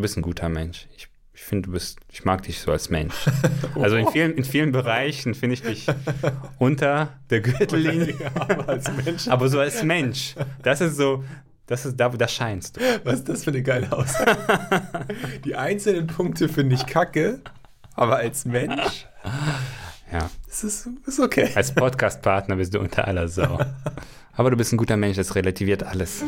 Du bist ein guter Mensch. Ich, ich finde, du bist, ich mag dich so als Mensch. Also in vielen, in vielen Bereichen finde ich dich unter der Gürtellinie. aber als Mensch. Aber so als Mensch. Das ist so, das ist da, da scheinst du. Was ist das für eine geile Aussage? Die einzelnen Punkte finde ich kacke, aber als Mensch Ja. ist es ist okay. Als Podcast-Partner bist du unter aller Sau. Aber du bist ein guter Mensch, das relativiert alles.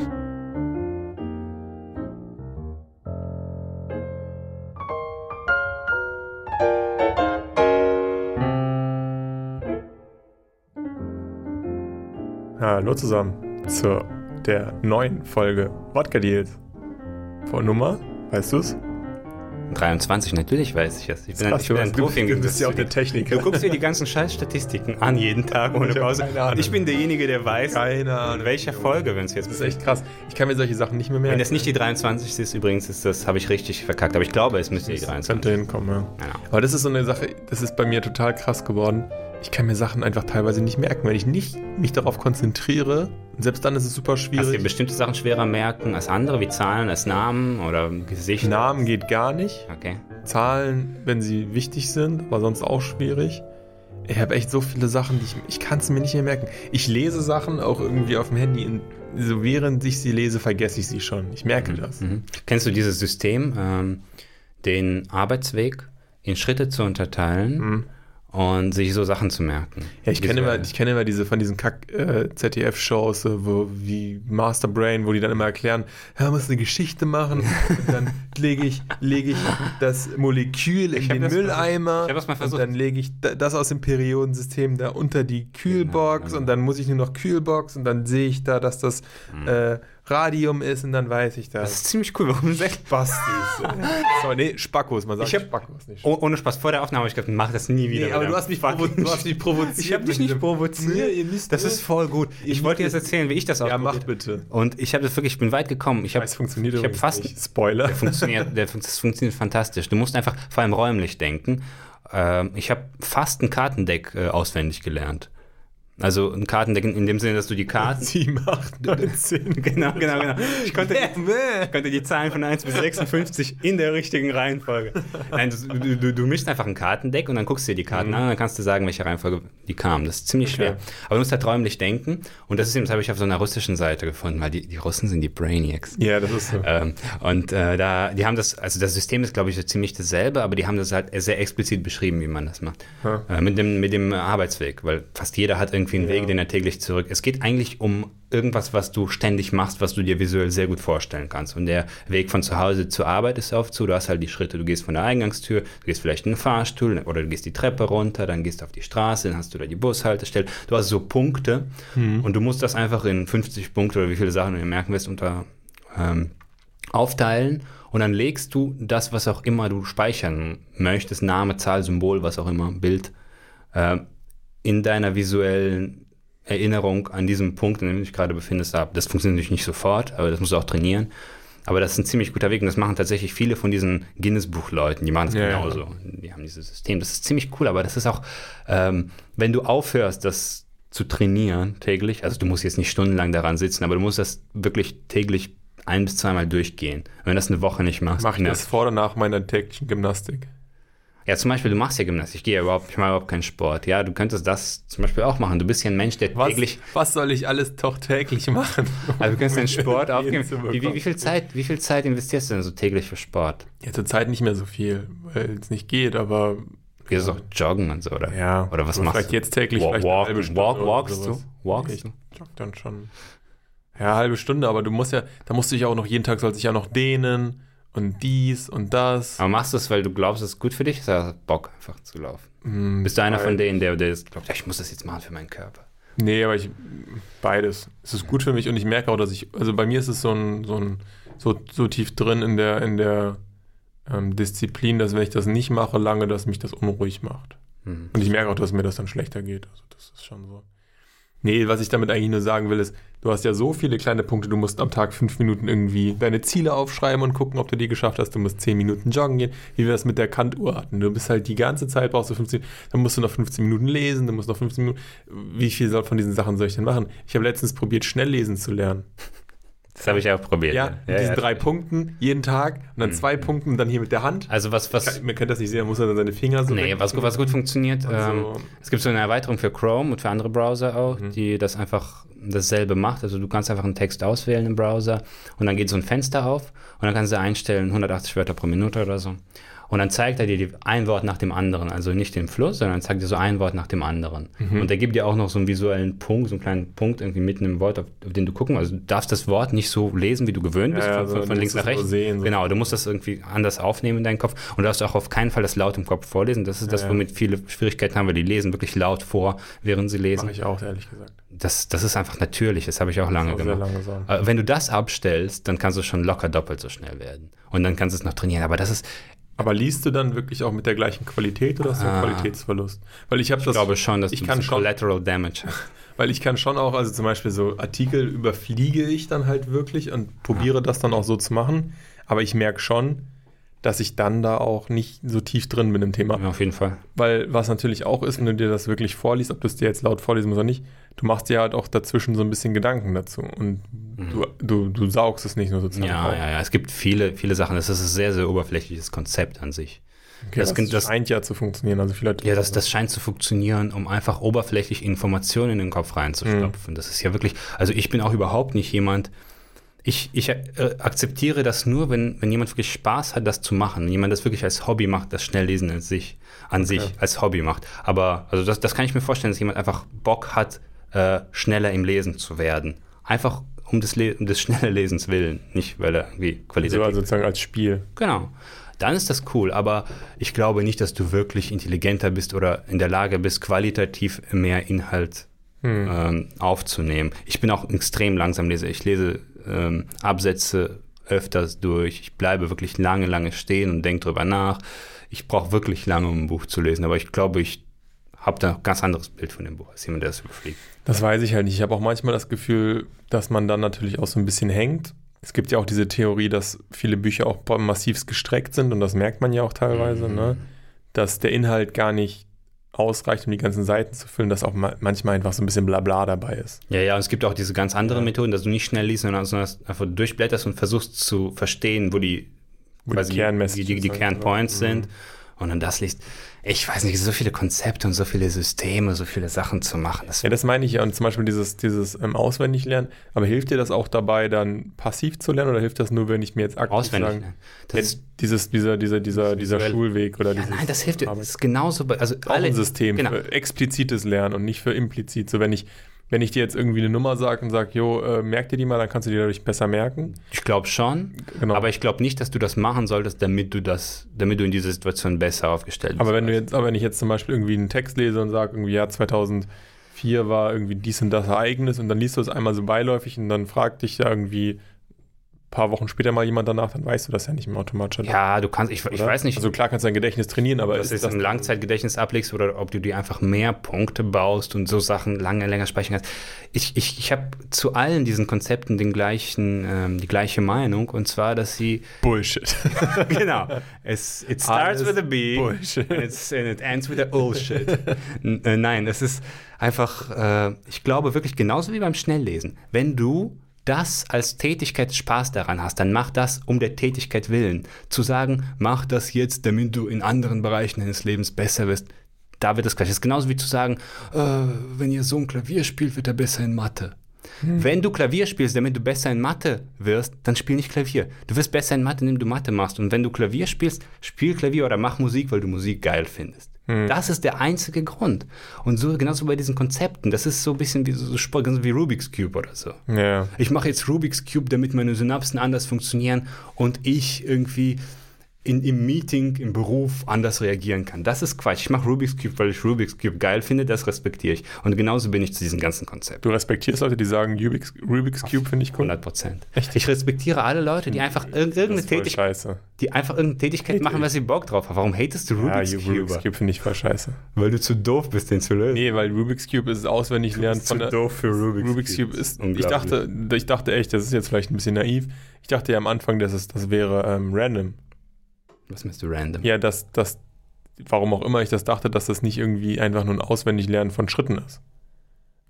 Hallo zusammen zu der neuen Folge Wodka Deals. Vor Nummer, weißt du es? 23, natürlich weiß ich das. Ich bin, ein- ich bin ein Profi. du bist ja auch der Techniker. Du guckst dir die ganzen Scheißstatistiken an, jeden Tag ohne Pause. Ich bin derjenige, der weiß, Keine Ahnung. in welcher Folge wir uns jetzt Das ist echt krass. Ich kann mir solche Sachen nicht mehr merken. Wenn das nicht die 23 ist, übrigens, ist das, habe ich richtig verkackt. Aber ich glaube, es müsste die Das 23 könnte hinkommen, ja. Genau. Aber das ist so eine Sache, das ist bei mir total krass geworden. Ich kann mir Sachen einfach teilweise nicht merken, wenn ich nicht mich darauf konzentriere. Und selbst dann ist es super Kannst du schwierig. bestimmte Sachen schwerer merken als andere, wie Zahlen, als Namen oder Gesicht? Namen geht gar nicht. Okay. Zahlen, wenn sie wichtig sind, aber sonst auch schwierig. Ich habe echt so viele Sachen, die ich, ich kann es mir nicht mehr merken. Ich lese Sachen auch irgendwie auf dem Handy. In, so während ich sie lese, vergesse ich sie schon. Ich merke das. Mhm. Kennst du dieses System, ähm, den Arbeitsweg in Schritte zu unterteilen Mhm. Und sich so Sachen zu merken? Ja, ich kenne immer, ich kenne immer diese von diesen Kack äh, ZDF-Shows, äh, wo wie Master Brain, wo die dann immer erklären, ja, man muss eine Geschichte machen. und dann lege ich, lege ich das Molekül in den Mülleimer. Ich hab das mal versucht. Und dann lege ich da- das aus dem Periodensystem da unter die Kühlbox genau. und dann muss ich nur noch Kühlbox und dann sehe ich da, dass das äh, Radium ist und dann weiß ich. Das das. ist ziemlich cool. Warum sagt Bastis. so, nee, Spackos, man sagt Ich hab- Spackos nicht. Oh, ohne Spaß, vor der Aufnahme habe ich gedacht, mach das nie wieder. Nee, aber du hast mich, provo du hast mich provoziert. Ich habe dich nicht provoziert. Nee, ihr müsst das ist voll gut. Ich wollte dir jetzt erzählen, wie ich das Ja, ausprobiert mach bitte. Und ich habe das wirklich, ich bin weit gekommen. Ich habe Es funktioniert ich hab übrigens fast nicht. Spoiler. Der funktioniert, der, das funktioniert fantastisch. Du musst einfach vor allem räumlich denken. Ähm, ich habe fast ein Kartendeck äh, auswendig gelernt. Also ein Kartendeck in, dem Sinne, dass du die Karten. 7, 8, 9, 10. genau, genau, genau. Ich konnte, ich konnte die Zahlen von 1 bis 56 in der richtigen Reihenfolge. Nein, du, du, du mischst einfach ein Kartendeck und dann guckst du dir die Karten an und dann kannst du sagen, welche Reihenfolge die kamen. Das ist ziemlich Okay. schwer. Aber du musst halt räumlich denken. Und das ist eben, das habe ich auf so einer russischen Seite gefunden, weil die, die Russen sind die Brainiacs. Ja, das ist so. Ähm, und äh, da, die haben das, also das System ist, glaube ich, so ziemlich dasselbe, aber die haben das halt sehr explizit beschrieben, wie man das macht. Ja. Äh, mit, dem, mit dem Arbeitsweg, weil fast jeder hat irgendwie einen Weg, den er täglich zurück. Es geht eigentlich um irgendwas, was du ständig machst, was du dir visuell sehr gut vorstellen kannst. Und der Weg von zu Hause zur Arbeit ist oft so, du hast halt die Schritte, du gehst von der Eingangstür, du gehst vielleicht in den Fahrstuhl oder du gehst die Treppe runter, dann gehst du auf die Straße, dann hast du da die Bushaltestelle. Du hast so Punkte und du musst das einfach in 50 Punkte oder wie viele Sachen du dir merken wirst unter ähm, aufteilen und dann legst du das, was auch immer du speichern möchtest, Name, Zahl, Symbol, was auch immer, Bild, äh, in deiner visuellen Erinnerung an diesem Punkt, in dem du dich gerade befindest, ab. Das funktioniert natürlich nicht sofort, aber das musst du auch trainieren. Aber das ist ein ziemlich guter Weg und das machen tatsächlich viele von diesen Guinness-Buch-Leuten, die machen das Ja, ja. genauso. Die haben dieses System. Das ist ziemlich cool, aber das ist auch, ähm, wenn du aufhörst, das zu trainieren täglich, also du musst jetzt nicht stundenlang daran sitzen, aber du musst das wirklich täglich ein bis zweimal durchgehen. Und wenn du das eine Woche nicht machst, Mache ich merkst- das vor oder nach meiner täglichen Gymnastik? Ja, zum Beispiel, du machst ja Gymnastik, ich gehe ja überhaupt, ich mache überhaupt keinen Sport. Ja, du könntest das zum Beispiel auch machen. Du bist ja ein Mensch, der Was, täglich, was soll ich alles doch täglich machen? also du kannst deinen Sport um aufgeben. Wie, wie, wie, viel Zeit, wie viel Zeit investierst du denn so täglich für Sport? Ja, zurzeit nicht mehr so viel, weil es nicht geht, aber Gehst du auch joggen und so, oder? ja. Oder was machst vielleicht du? jetzt täglich Walk, vielleicht walk, eine halbe Stunde walk, walkst du? Walkst ich du? jogge dann schon. Ja, halbe Stunde, aber du musst ja, da musst du dich auch noch, jeden Tag soll sich ja noch dehnen und dies und das. Aber machst du es, weil du glaubst, es ist gut für dich? Oder hast du Bock, einfach zu laufen? Hm, Bist du einer von denen, der, der jetzt glaubt, ich muss das jetzt machen für meinen Körper? Nee, aber ich beides. Es ist gut für mich und ich merke auch, dass ich, also bei mir ist es so ein, so ein, so, so tief drin in der, in der ähm, Disziplin, dass wenn ich das nicht mache lange, dass mich das unruhig macht. Mhm. Und ich merke auch, dass mir das dann schlechter geht. Also das ist schon so. Nee, was ich damit eigentlich nur sagen will, ist, du hast ja so viele kleine Punkte, du musst am Tag fünf Minuten irgendwie deine Ziele aufschreiben und gucken, ob du die geschafft hast. Du musst zehn Minuten joggen gehen, wie wir das mit der Kantuhr hatten. Du bist halt die ganze Zeit, brauchst du 15, dann musst du noch 15 Minuten lesen, du musst noch 15 Minuten. Wie viel von diesen Sachen soll ich denn machen? Ich habe letztens probiert, schnell lesen zu lernen. Das habe ich auch probiert. Ja, mit diesen drei Punkten jeden Tag und dann zwei Punkten dann hier mit der Hand. Also was, was, Man könnte das nicht sehen, man muss dann seine Finger so. nee, was, gut- was gut funktioniert, ähm, so. es gibt so eine Erweiterung für Chrome und für andere Browser auch, die das einfach dasselbe macht. Also du kannst einfach einen Text auswählen im Browser und dann geht so ein Fenster auf und dann kannst du einstellen 180 Wörter pro Minute oder so. Und dann zeigt er dir die, ein Wort nach dem anderen, also nicht den Fluss, sondern zeigt dir so ein Wort nach dem anderen. Und er gibt dir auch noch so einen visuellen Punkt, so einen kleinen Punkt irgendwie mitten im Wort, auf, auf den du gucken. Also du darfst das Wort nicht so lesen, wie du gewöhnt bist, Ja, von, so, von, links nach rechts. sehen, so. Genau, du musst das irgendwie anders aufnehmen in deinen Kopf. Und du darfst auch auf keinen Fall das laut im Kopf vorlesen. Das ist das, ja. womit viele Schwierigkeiten haben, weil die lesen wirklich laut vor, während sie lesen. Mache ich auch, ehrlich gesagt. Das, das ist einfach natürlich, das habe ich auch lange Auch gemacht. lange wenn du das abstellst, dann kannst du schon locker doppelt so schnell werden. Und dann kannst du es noch trainieren. Aber das ist, Aber liest du dann wirklich auch mit der gleichen Qualität oder hast du einen Ah. Qualitätsverlust? Weil ich habe das, ich glaube schon, dass ich kann so schon, Collateral Damage hast. weil ich kann schon auch, also zum Beispiel so Artikel überfliege ich dann halt wirklich und probiere das dann auch so zu machen. Aber ich merke schon, dass ich dann da auch nicht so tief drin bin im Thema. Ja, auf jeden Fall. Weil was natürlich auch ist, wenn du dir das wirklich vorliest, ob du es dir jetzt laut vorlesen musst oder nicht, du machst dir halt auch dazwischen so ein bisschen Gedanken dazu und du, du, du saugst es nicht nur sozusagen Ja, auf. ja, ja. Es gibt viele, viele Sachen. Das ist ein sehr, sehr oberflächliches Konzept an sich. Okay, Das- das, das- scheint ja zu funktionieren. Also vielleicht Ja, das, das scheint zu funktionieren, um einfach oberflächlich Informationen in den Kopf Mhm. reinzustopfen. Das ist ja wirklich, also ich bin auch überhaupt nicht jemand, ich, ich äh, akzeptiere das nur, wenn, wenn jemand wirklich Spaß hat, das zu machen. Wenn jemand das wirklich als Hobby macht, das Schnelllesen an sich, an sich als Hobby macht. Aber also das, das kann ich mir vorstellen, dass jemand einfach Bock hat, äh, schneller im Lesen zu werden. Einfach um des, Le um des schnellen Lesens willen, nicht weil er irgendwie qualitativ so, also sozusagen als Spiel. Genau. Dann ist das cool, aber ich glaube nicht, dass du wirklich intelligenter bist oder in der Lage bist, qualitativ mehr Inhalt ähm, aufzunehmen. Ich bin auch extrem langsam Leser. Ich lese ähm, Absätze öfters durch. Ich bleibe wirklich lange, lange stehen und denke drüber nach. Ich brauche wirklich lange, um ein Buch zu lesen, aber ich glaube, ich habe da ein ganz anderes Bild von dem Buch als jemand, der es überfliegt. Das weiß ich halt nicht. Ich habe auch manchmal das Gefühl, dass man dann natürlich auch so ein bisschen hängt. Es gibt ja auch diese Theorie, dass viele Bücher auch massivst gestreckt sind und das merkt man ja auch teilweise, Mhm. ne? dass der Inhalt gar nicht ausreicht, um die ganzen Seiten zu füllen, dass auch ma manchmal einfach so ein bisschen Blabla dabei ist. Ja, ja, und es gibt auch diese ganz anderen Methoden, dass du nicht schnell liest, sondern einfach durchblätterst und versuchst zu verstehen, wo die, Wo die sind, Kernpoints sind. Und dann das liest. Ich weiß nicht, so viele Konzepte und so viele Systeme, so viele Sachen zu machen. Das Ja, das meine ich ja. Und zum Beispiel dieses, dieses ähm, Auswendiglernen. Aber hilft dir das auch dabei, dann passiv zu lernen oder hilft das nur, wenn ich mir jetzt aktiv auswendig. sagen, lernen. Das ist, dieses, dieser, dieser, dieser, dieser. Schulweg oder ja, dieses nein, das hilft dir. Das ist genauso. bei- Also auch alle, ein System Genau. für explizites Lernen und nicht für implizit. So, wenn ich, wenn ich dir jetzt irgendwie eine Nummer sage und sage, jo, äh, merk dir die mal, dann kannst du die dadurch besser merken. Ich glaube schon. Genau. Aber ich glaube nicht, dass du das machen solltest, damit du das, damit du in dieser Situation besser aufgestellt bist. Aber wenn du jetzt, aber wenn ich jetzt zum Beispiel irgendwie einen Text lese und sage, irgendwie, ja, 2004 war irgendwie dies und das Ereignis und dann liest du es einmal so beiläufig und dann fragt dich ja irgendwie paar Wochen später mal jemand danach, dann weißt du das ja nicht mehr automatisch. ja, du kannst, ich, ich weiß nicht, Also klar kannst du dein Gedächtnis trainieren, aber ob du das im Langzeitgedächtnis ablegst oder ob du dir einfach mehr Punkte baust und so Sachen lange, länger speichern kannst. Ich, ich, ich habe zu allen diesen Konzepten den gleichen, ähm, die gleiche Meinung und zwar, dass sie Bullshit. genau. Es, it starts Alles with a B Bullshit. and, it's, and it ends with a Bullshit. N- äh, nein, es ist einfach, äh, ich glaube wirklich genauso wie beim Schnelllesen. Wenn du das als Tätigkeit Spaß daran hast, dann mach das um der Tätigkeit willen. Zu sagen, mach das jetzt, damit du in anderen Bereichen deines Lebens besser wirst, da wird es gleich. Das ist genauso wie zu sagen, äh, wenn ihr so ein Klavier spielt, wird er besser in Mathe. Wenn du Klavier spielst, damit du besser in Mathe wirst, dann spiel nicht Klavier. Du wirst besser in Mathe, indem du Mathe machst. Und wenn du Klavier spielst, spiel Klavier oder mach Musik, weil du Musik geil findest. Das ist der einzige Grund. Und so genauso bei diesen Konzepten. Das ist so ein bisschen wie, so, wie Rubik's Cube oder so. ja. Ich mache jetzt Rubik's Cube, damit meine Synapsen anders funktionieren und ich irgendwie in, im Meeting, im Beruf anders reagieren kann. Das ist Quatsch. Ich mache Rubik's Cube, weil ich Rubik's Cube geil finde, das respektiere ich. Und genauso bin ich zu diesem ganzen Konzept. Du respektierst Leute, die sagen, Rubik's, Rubik's Cube finde ich cool. 100 Prozent. Ich respektiere alle Leute, die einfach irg- irgendeine, Tätig scheiße. die einfach irgendeine Tätigkeit Hate machen, weil sie Bock drauf haben. Warum hatest du Ja, Rubik's Rubik's Cube? Cube finde ich voll scheiße. Weil du zu doof bist, den zu lösen. Nee, weil Rubik's Cube ist auswendig lernen der. doof für Rubik's Cube ist. Ich dachte, ich dachte echt, das ist jetzt vielleicht ein bisschen naiv. Ich dachte ja am Anfang, dass es, das wäre ähm, random. Was meinst du random? Ja, dass das, warum auch immer ich das dachte, dass das nicht irgendwie einfach nur ein Auswendiglernen von Schritten ist.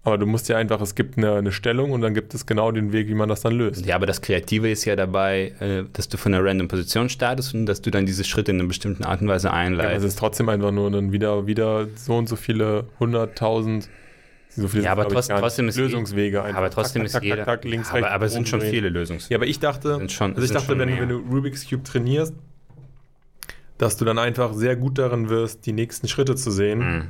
Aber du musst ja einfach, es gibt eine, eine Stellung und dann gibt es genau den Weg, wie man das dann löst. Ja, aber das Kreative ist ja dabei, äh, dass du von einer random Position startest und dass du dann diese Schritte in einer bestimmten Art und Weise Ja, aber es einleitest. ist trotzdem einfach nur dann wieder, wieder so und so viele hunderttausend, so viele Ja, aber nicht, trotzdem ist Lösungswege einfach. aber trotzdem Tak, ist tak, tak, jeder. tak, links, aber, rechts, aber es sind schon viele Lösungs. Ja, aber ich dachte, Sind schon- also ich sind dachte, wenn, wenn du Rubik's Cube trainierst, dass du dann einfach sehr gut darin wirst, die nächsten Schritte zu sehen. Mhm.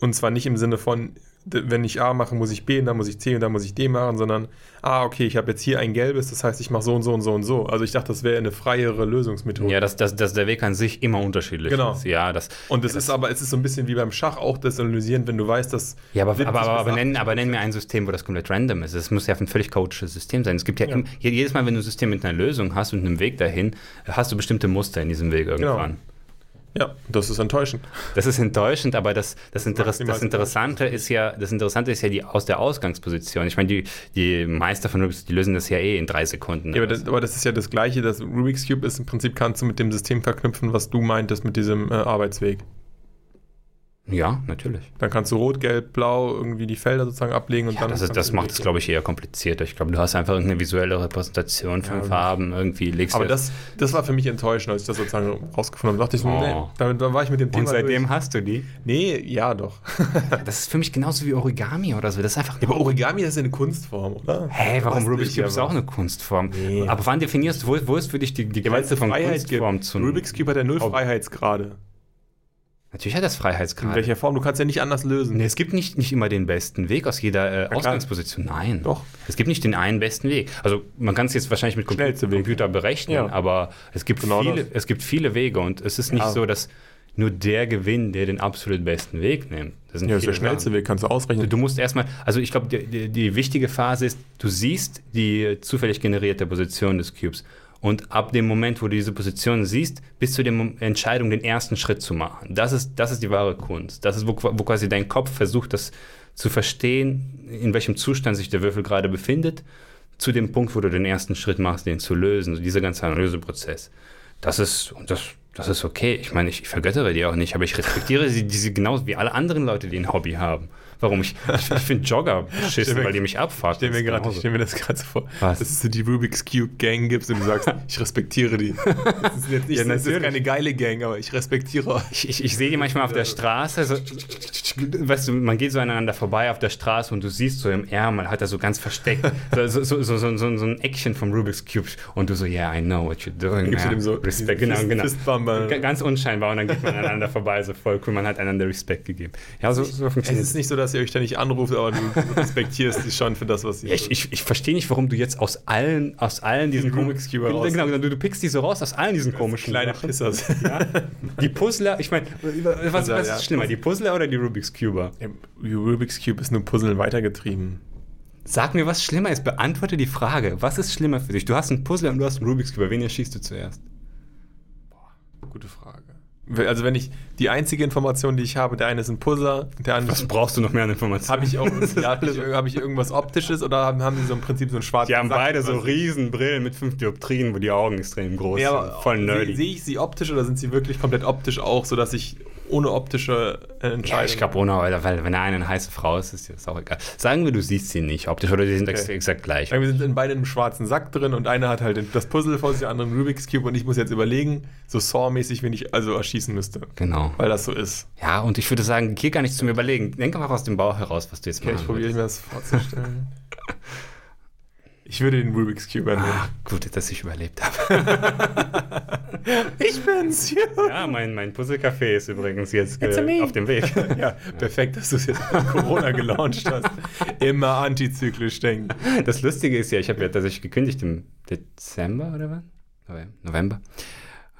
Und zwar nicht im Sinne von, wenn ich A mache, muss ich B, und dann muss ich C und dann muss ich D machen, sondern, ah, okay, ich habe jetzt hier ein gelbes, das heißt, ich mache so und so und so und so. Also ich dachte, das wäre eine freiere Lösungsmethode. Ja, dass, dass, dass der Weg an sich immer unterschiedlich Genau. ist. Ja, das, und es ist aber, es ist so ein bisschen wie beim Schach auch das Analysieren, wenn du weißt, dass. ja aber, 70 aber, aber, aber, 80 nenn, aber nenn mir ein System, wo das komplett random ist. Es muss ja ein völlig chaotisches System sein. Es gibt ja, Ja. Im, jedes Mal, wenn du ein System mit einer Lösung hast und einem Weg dahin, hast du bestimmte Muster in diesem Weg Genau. Ja, das ist enttäuschend. Das ist enttäuschend, aber das, das, Interess Maximal das Interessante ist ja, das Interessante ist ja die aus der Ausgangsposition. Ich meine, die, die Meister von Rubik's, die lösen das ja eh in drei Sekunden. Ja, aber das, aber das ist ja das Gleiche, das Rubik's Cube ist im Prinzip, kannst du mit dem System verknüpfen, was du meintest mit diesem äh, Arbeitsweg. Ja, natürlich. Dann kannst du rot, gelb, blau irgendwie die Felder sozusagen ablegen und Ja, dann. das, ist, das macht es, glaube ich, eher komplizierter. Ich glaube, du hast einfach irgendeine visuelle Repräsentation von Ja, Farben, irgendwie legst Aber du das, das war für mich enttäuschend, als ich das sozusagen rausgefunden habe. dachte ich, so, Oh. nee, damit, war ich mit dem Thema. Und seitdem durch. hast du die. Nee, ja doch. Das ist für mich genauso wie Origami oder so. Das ist einfach. Ja, aber Origami das ist ja eine Kunstform, oder? Hä, warum Was Rubik's Cube ist auch eine Kunstform? Nee. Aber wann definierst du, wo, wo ist für dich die, die Grenze von Freiheit gibt. Kunstform zu. Rubik's Cube hat ja null Hobby. Freiheitsgrade. Natürlich hat das In Freiheitsgrad. welcher Form? Du kannst ja nicht anders lösen. Nee, es gibt nicht, nicht immer den besten Weg aus jeder äh. Ausgangsposition. Nein. Doch. Es gibt nicht den einen besten Weg. Also man kann es jetzt wahrscheinlich mit Weg. Computer berechnen, Ja. aber es gibt, Genau viele, das. es gibt viele Wege und es ist nicht Ja. so, dass nur der gewinnt, der den absolut besten Weg nimmt. Das sind Ja, das ist der schnellste Sachen. Weg, kannst du ausrechnen. Du musst erstmal, also ich glaube, die, die, die wichtige Phase ist, du siehst die zufällig generierte Position des Cubes. Und ab dem Moment, wo du diese Position siehst, bis zu der Entscheidung, den ersten Schritt zu machen. Das ist, das ist die wahre Kunst. Das ist, wo, wo quasi dein Kopf versucht, das zu verstehen, in welchem Zustand sich der Würfel gerade befindet, zu dem Punkt, wo du den ersten Schritt machst, den zu lösen. Dieser ganze Analyseprozess. Das ist, und das, das ist okay. Ich meine, ich, ich vergöttere die auch nicht, aber ich respektiere sie diese genauso wie alle anderen Leute, die ein Hobby haben. Warum ich, ich, ich finde Jogger beschissen, weil die mich abfucken. Stell mir, grad, stell mir das gerade so vor, Was? dass es so die Rubik's Cube Gang gibt und du sagst, ich respektiere die. Das ist jetzt nicht, Ja, das ist keine geile Gang, aber ich respektiere euch. Ich, ich, ich sehe die manchmal auf der Straße, so, weißt du, man geht so aneinander vorbei auf der Straße und du siehst so im Ärmel, hat er so ganz versteckt, so, so, so, so, ein Eckchen vom Rubik's Cube und du so, yeah, I know what you're doing. Gibst du ja. dem so Respekt, genau, genau. Ganz unscheinbar und dann geht man aneinander vorbei, so voll cool, man hat einander Respekt gegeben. Ja, so, so Es funktioniert ist nicht so, dass ihr euch da nicht anruft, aber du respektierst die schon für das, was sie Ja, ich, ich, ich verstehe nicht, warum du jetzt aus allen, aus allen diesen Die Rubik's Cube Genau, genau, du, du pickst die so raus aus allen diesen komischen kleine Sachen. Pissers. Ja? Die Puzzler, ich meine, was, was ja. ist schlimmer, die Puzzler oder die Rubik's Cuber? Ja, Rubik's Cube ist nur Puzzeln weitergetrieben. Sag mir, was schlimmer ist. Beantworte die Frage. Was ist schlimmer für dich? Du hast einen Puzzler und du hast einen Rubik's Cube. Wen erschießt du zuerst? Gute Frage. Also wenn ich die einzige Information, die ich habe, der eine ist ein Puzzler, der andere Was brauchst du noch mehr an Informationen? habe ich auch ja, hab ich, irgendwas optisches oder haben, haben die so im Prinzip so ein schwarzes Die haben beide so riesen Brillen mit fünf Dioptrien, wo die Augen extrem groß Ja, sind. Voll Sehe nerdy. seh ich sie optisch oder sind sie wirklich komplett optisch auch, sodass ich ohne optische äh, Ja, Entscheidung. ich glaube ohne, weil, wenn eine eine heiße Frau ist, ist das auch egal. Sagen wir, du siehst sie nicht optisch oder die sind Okay. ex exakt gleich. Wir sind in beiden in einem schwarzen Sack drin und einer hat halt das Puzzle vor sich, der andere einen Rubik's Cube und ich muss jetzt überlegen, so Saw-mäßig, wen ich also erschießen müsste. Genau. Weil das so ist. Ja, und ich würde sagen, geh gar nicht zum Überlegen. Denk einfach aus dem Bauch heraus, was du jetzt Okay, machen ich probiere mir das vorzustellen. ich würde den Rubik's Cube annehmen. Ah, gut, dass ich überlebt habe. ich bin's! ja, mein, mein Puzzle-Café ist übrigens jetzt äh, auf dem Weg. Ja, perfekt, dass du es jetzt mit Corona gelauncht hast. Immer antizyklisch denken. Das Lustige ist ja, ich habe ja tatsächlich gekündigt im Dezember oder wann? November. November.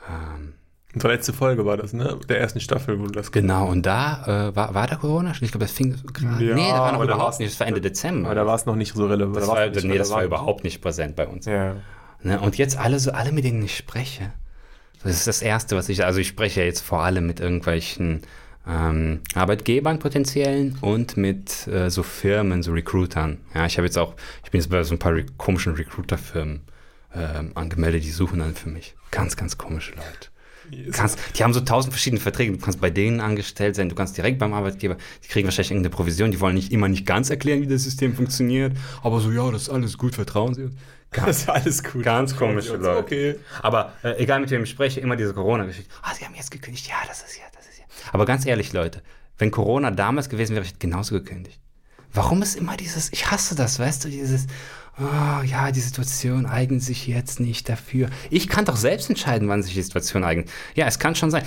Ähm, Unsere letzte Folge war das, ne? Der ersten Staffel, wo du das genau, und da äh, war, war da Corona schon? Ich glaube, das fing gerade. Ja, nee, da war noch da überhaupt nicht. Das war Ende Dezember. Aber da war es noch nicht so relevant. das da war, nee, das war überhaupt nicht präsent bei uns. Ja. Ne? Und jetzt alle, so, alle, mit denen ich spreche. Das ist das Erste, was ich, also ich spreche ja jetzt vor allem mit irgendwelchen ähm, Arbeitgebern potenziellen und mit äh, so Firmen, so Recruitern. Ja, ich habe jetzt auch, ich bin jetzt bei so ein paar re komischen Recruiter-Firmen ähm, angemeldet, die suchen dann für mich. Ganz, ganz komische Leute. Kannst, die haben so tausend verschiedene Verträge. Du kannst bei denen angestellt sein, du kannst direkt beim Arbeitgeber. Die kriegen wahrscheinlich irgendeine Provision. Die wollen nicht immer nicht ganz erklären, wie das System funktioniert. Aber so, ja, das ist alles gut, vertrauen Sie uns. Das ist alles gut. Ganz komische Leute. Okay. Aber äh, egal mit wem ich spreche, immer diese Corona-Geschichte. Ah, Sie haben jetzt gekündigt. Ja, das ist ja, das ist ja. Aber ganz ehrlich, Leute, wenn Corona damals gewesen wäre, ich hätte genauso gekündigt. Warum ist immer dieses, ich hasse das, weißt du, dieses, oh, ja, die Situation eignet sich jetzt nicht dafür. Ich kann doch selbst entscheiden, wann sich die Situation eignet. Ja, es kann schon sein.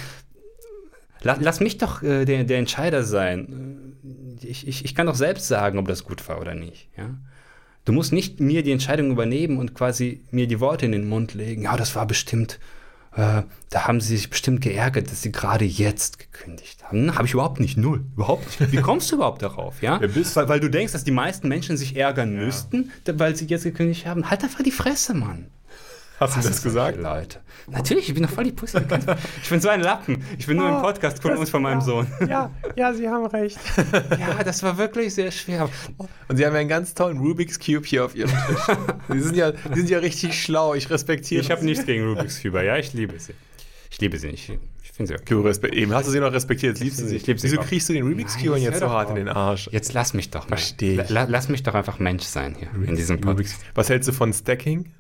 Lass, lass mich doch äh, der, der Entscheider sein. Ich, ich, ich kann doch selbst sagen, ob das gut war oder nicht. Ja? Du musst nicht mir die Entscheidung übernehmen und quasi mir die Worte in den Mund legen. Ja, das war bestimmt, äh, da haben sie sich bestimmt geärgert, dass sie gerade jetzt gekündigt haben. Habe ich überhaupt nicht, null, überhaupt nicht. Wie kommst du überhaupt darauf, ja? Bist weil, weil du denkst, dass die meisten Menschen sich ärgern müssten, weil sie jetzt gekündigt haben. Halt einfach die Fresse, Mann. Hast du das gesagt? Leute. Natürlich, ich bin doch voll die Pussy. Ich bin so ein Lappen. Ich bin nur im Podcast von uns, von meinem Sohn. Ja, ja, Sie haben recht. Ja, das war wirklich sehr schwer. Und Sie haben ja einen ganz tollen Rubik's Cube hier auf Ihrem Tisch. Sie sind ja, Sie sind ja richtig schlau. Ich respektiere Ich habe nichts gegen Rubik's Cube, ja, ich liebe sie. Ich liebe sie nicht. Ich finde sie okay. Du respe- Eben hast du sie noch respektiert, jetzt liebst du sie. Ich liebe sie Wieso auch. kriegst du den Rubik's Cube jetzt so hart in auf. den Arsch? Jetzt lass mich doch mal. Versteh ich. La, lass mich doch einfach Mensch sein hier in diesem Podcast. Was hältst du von Stacking?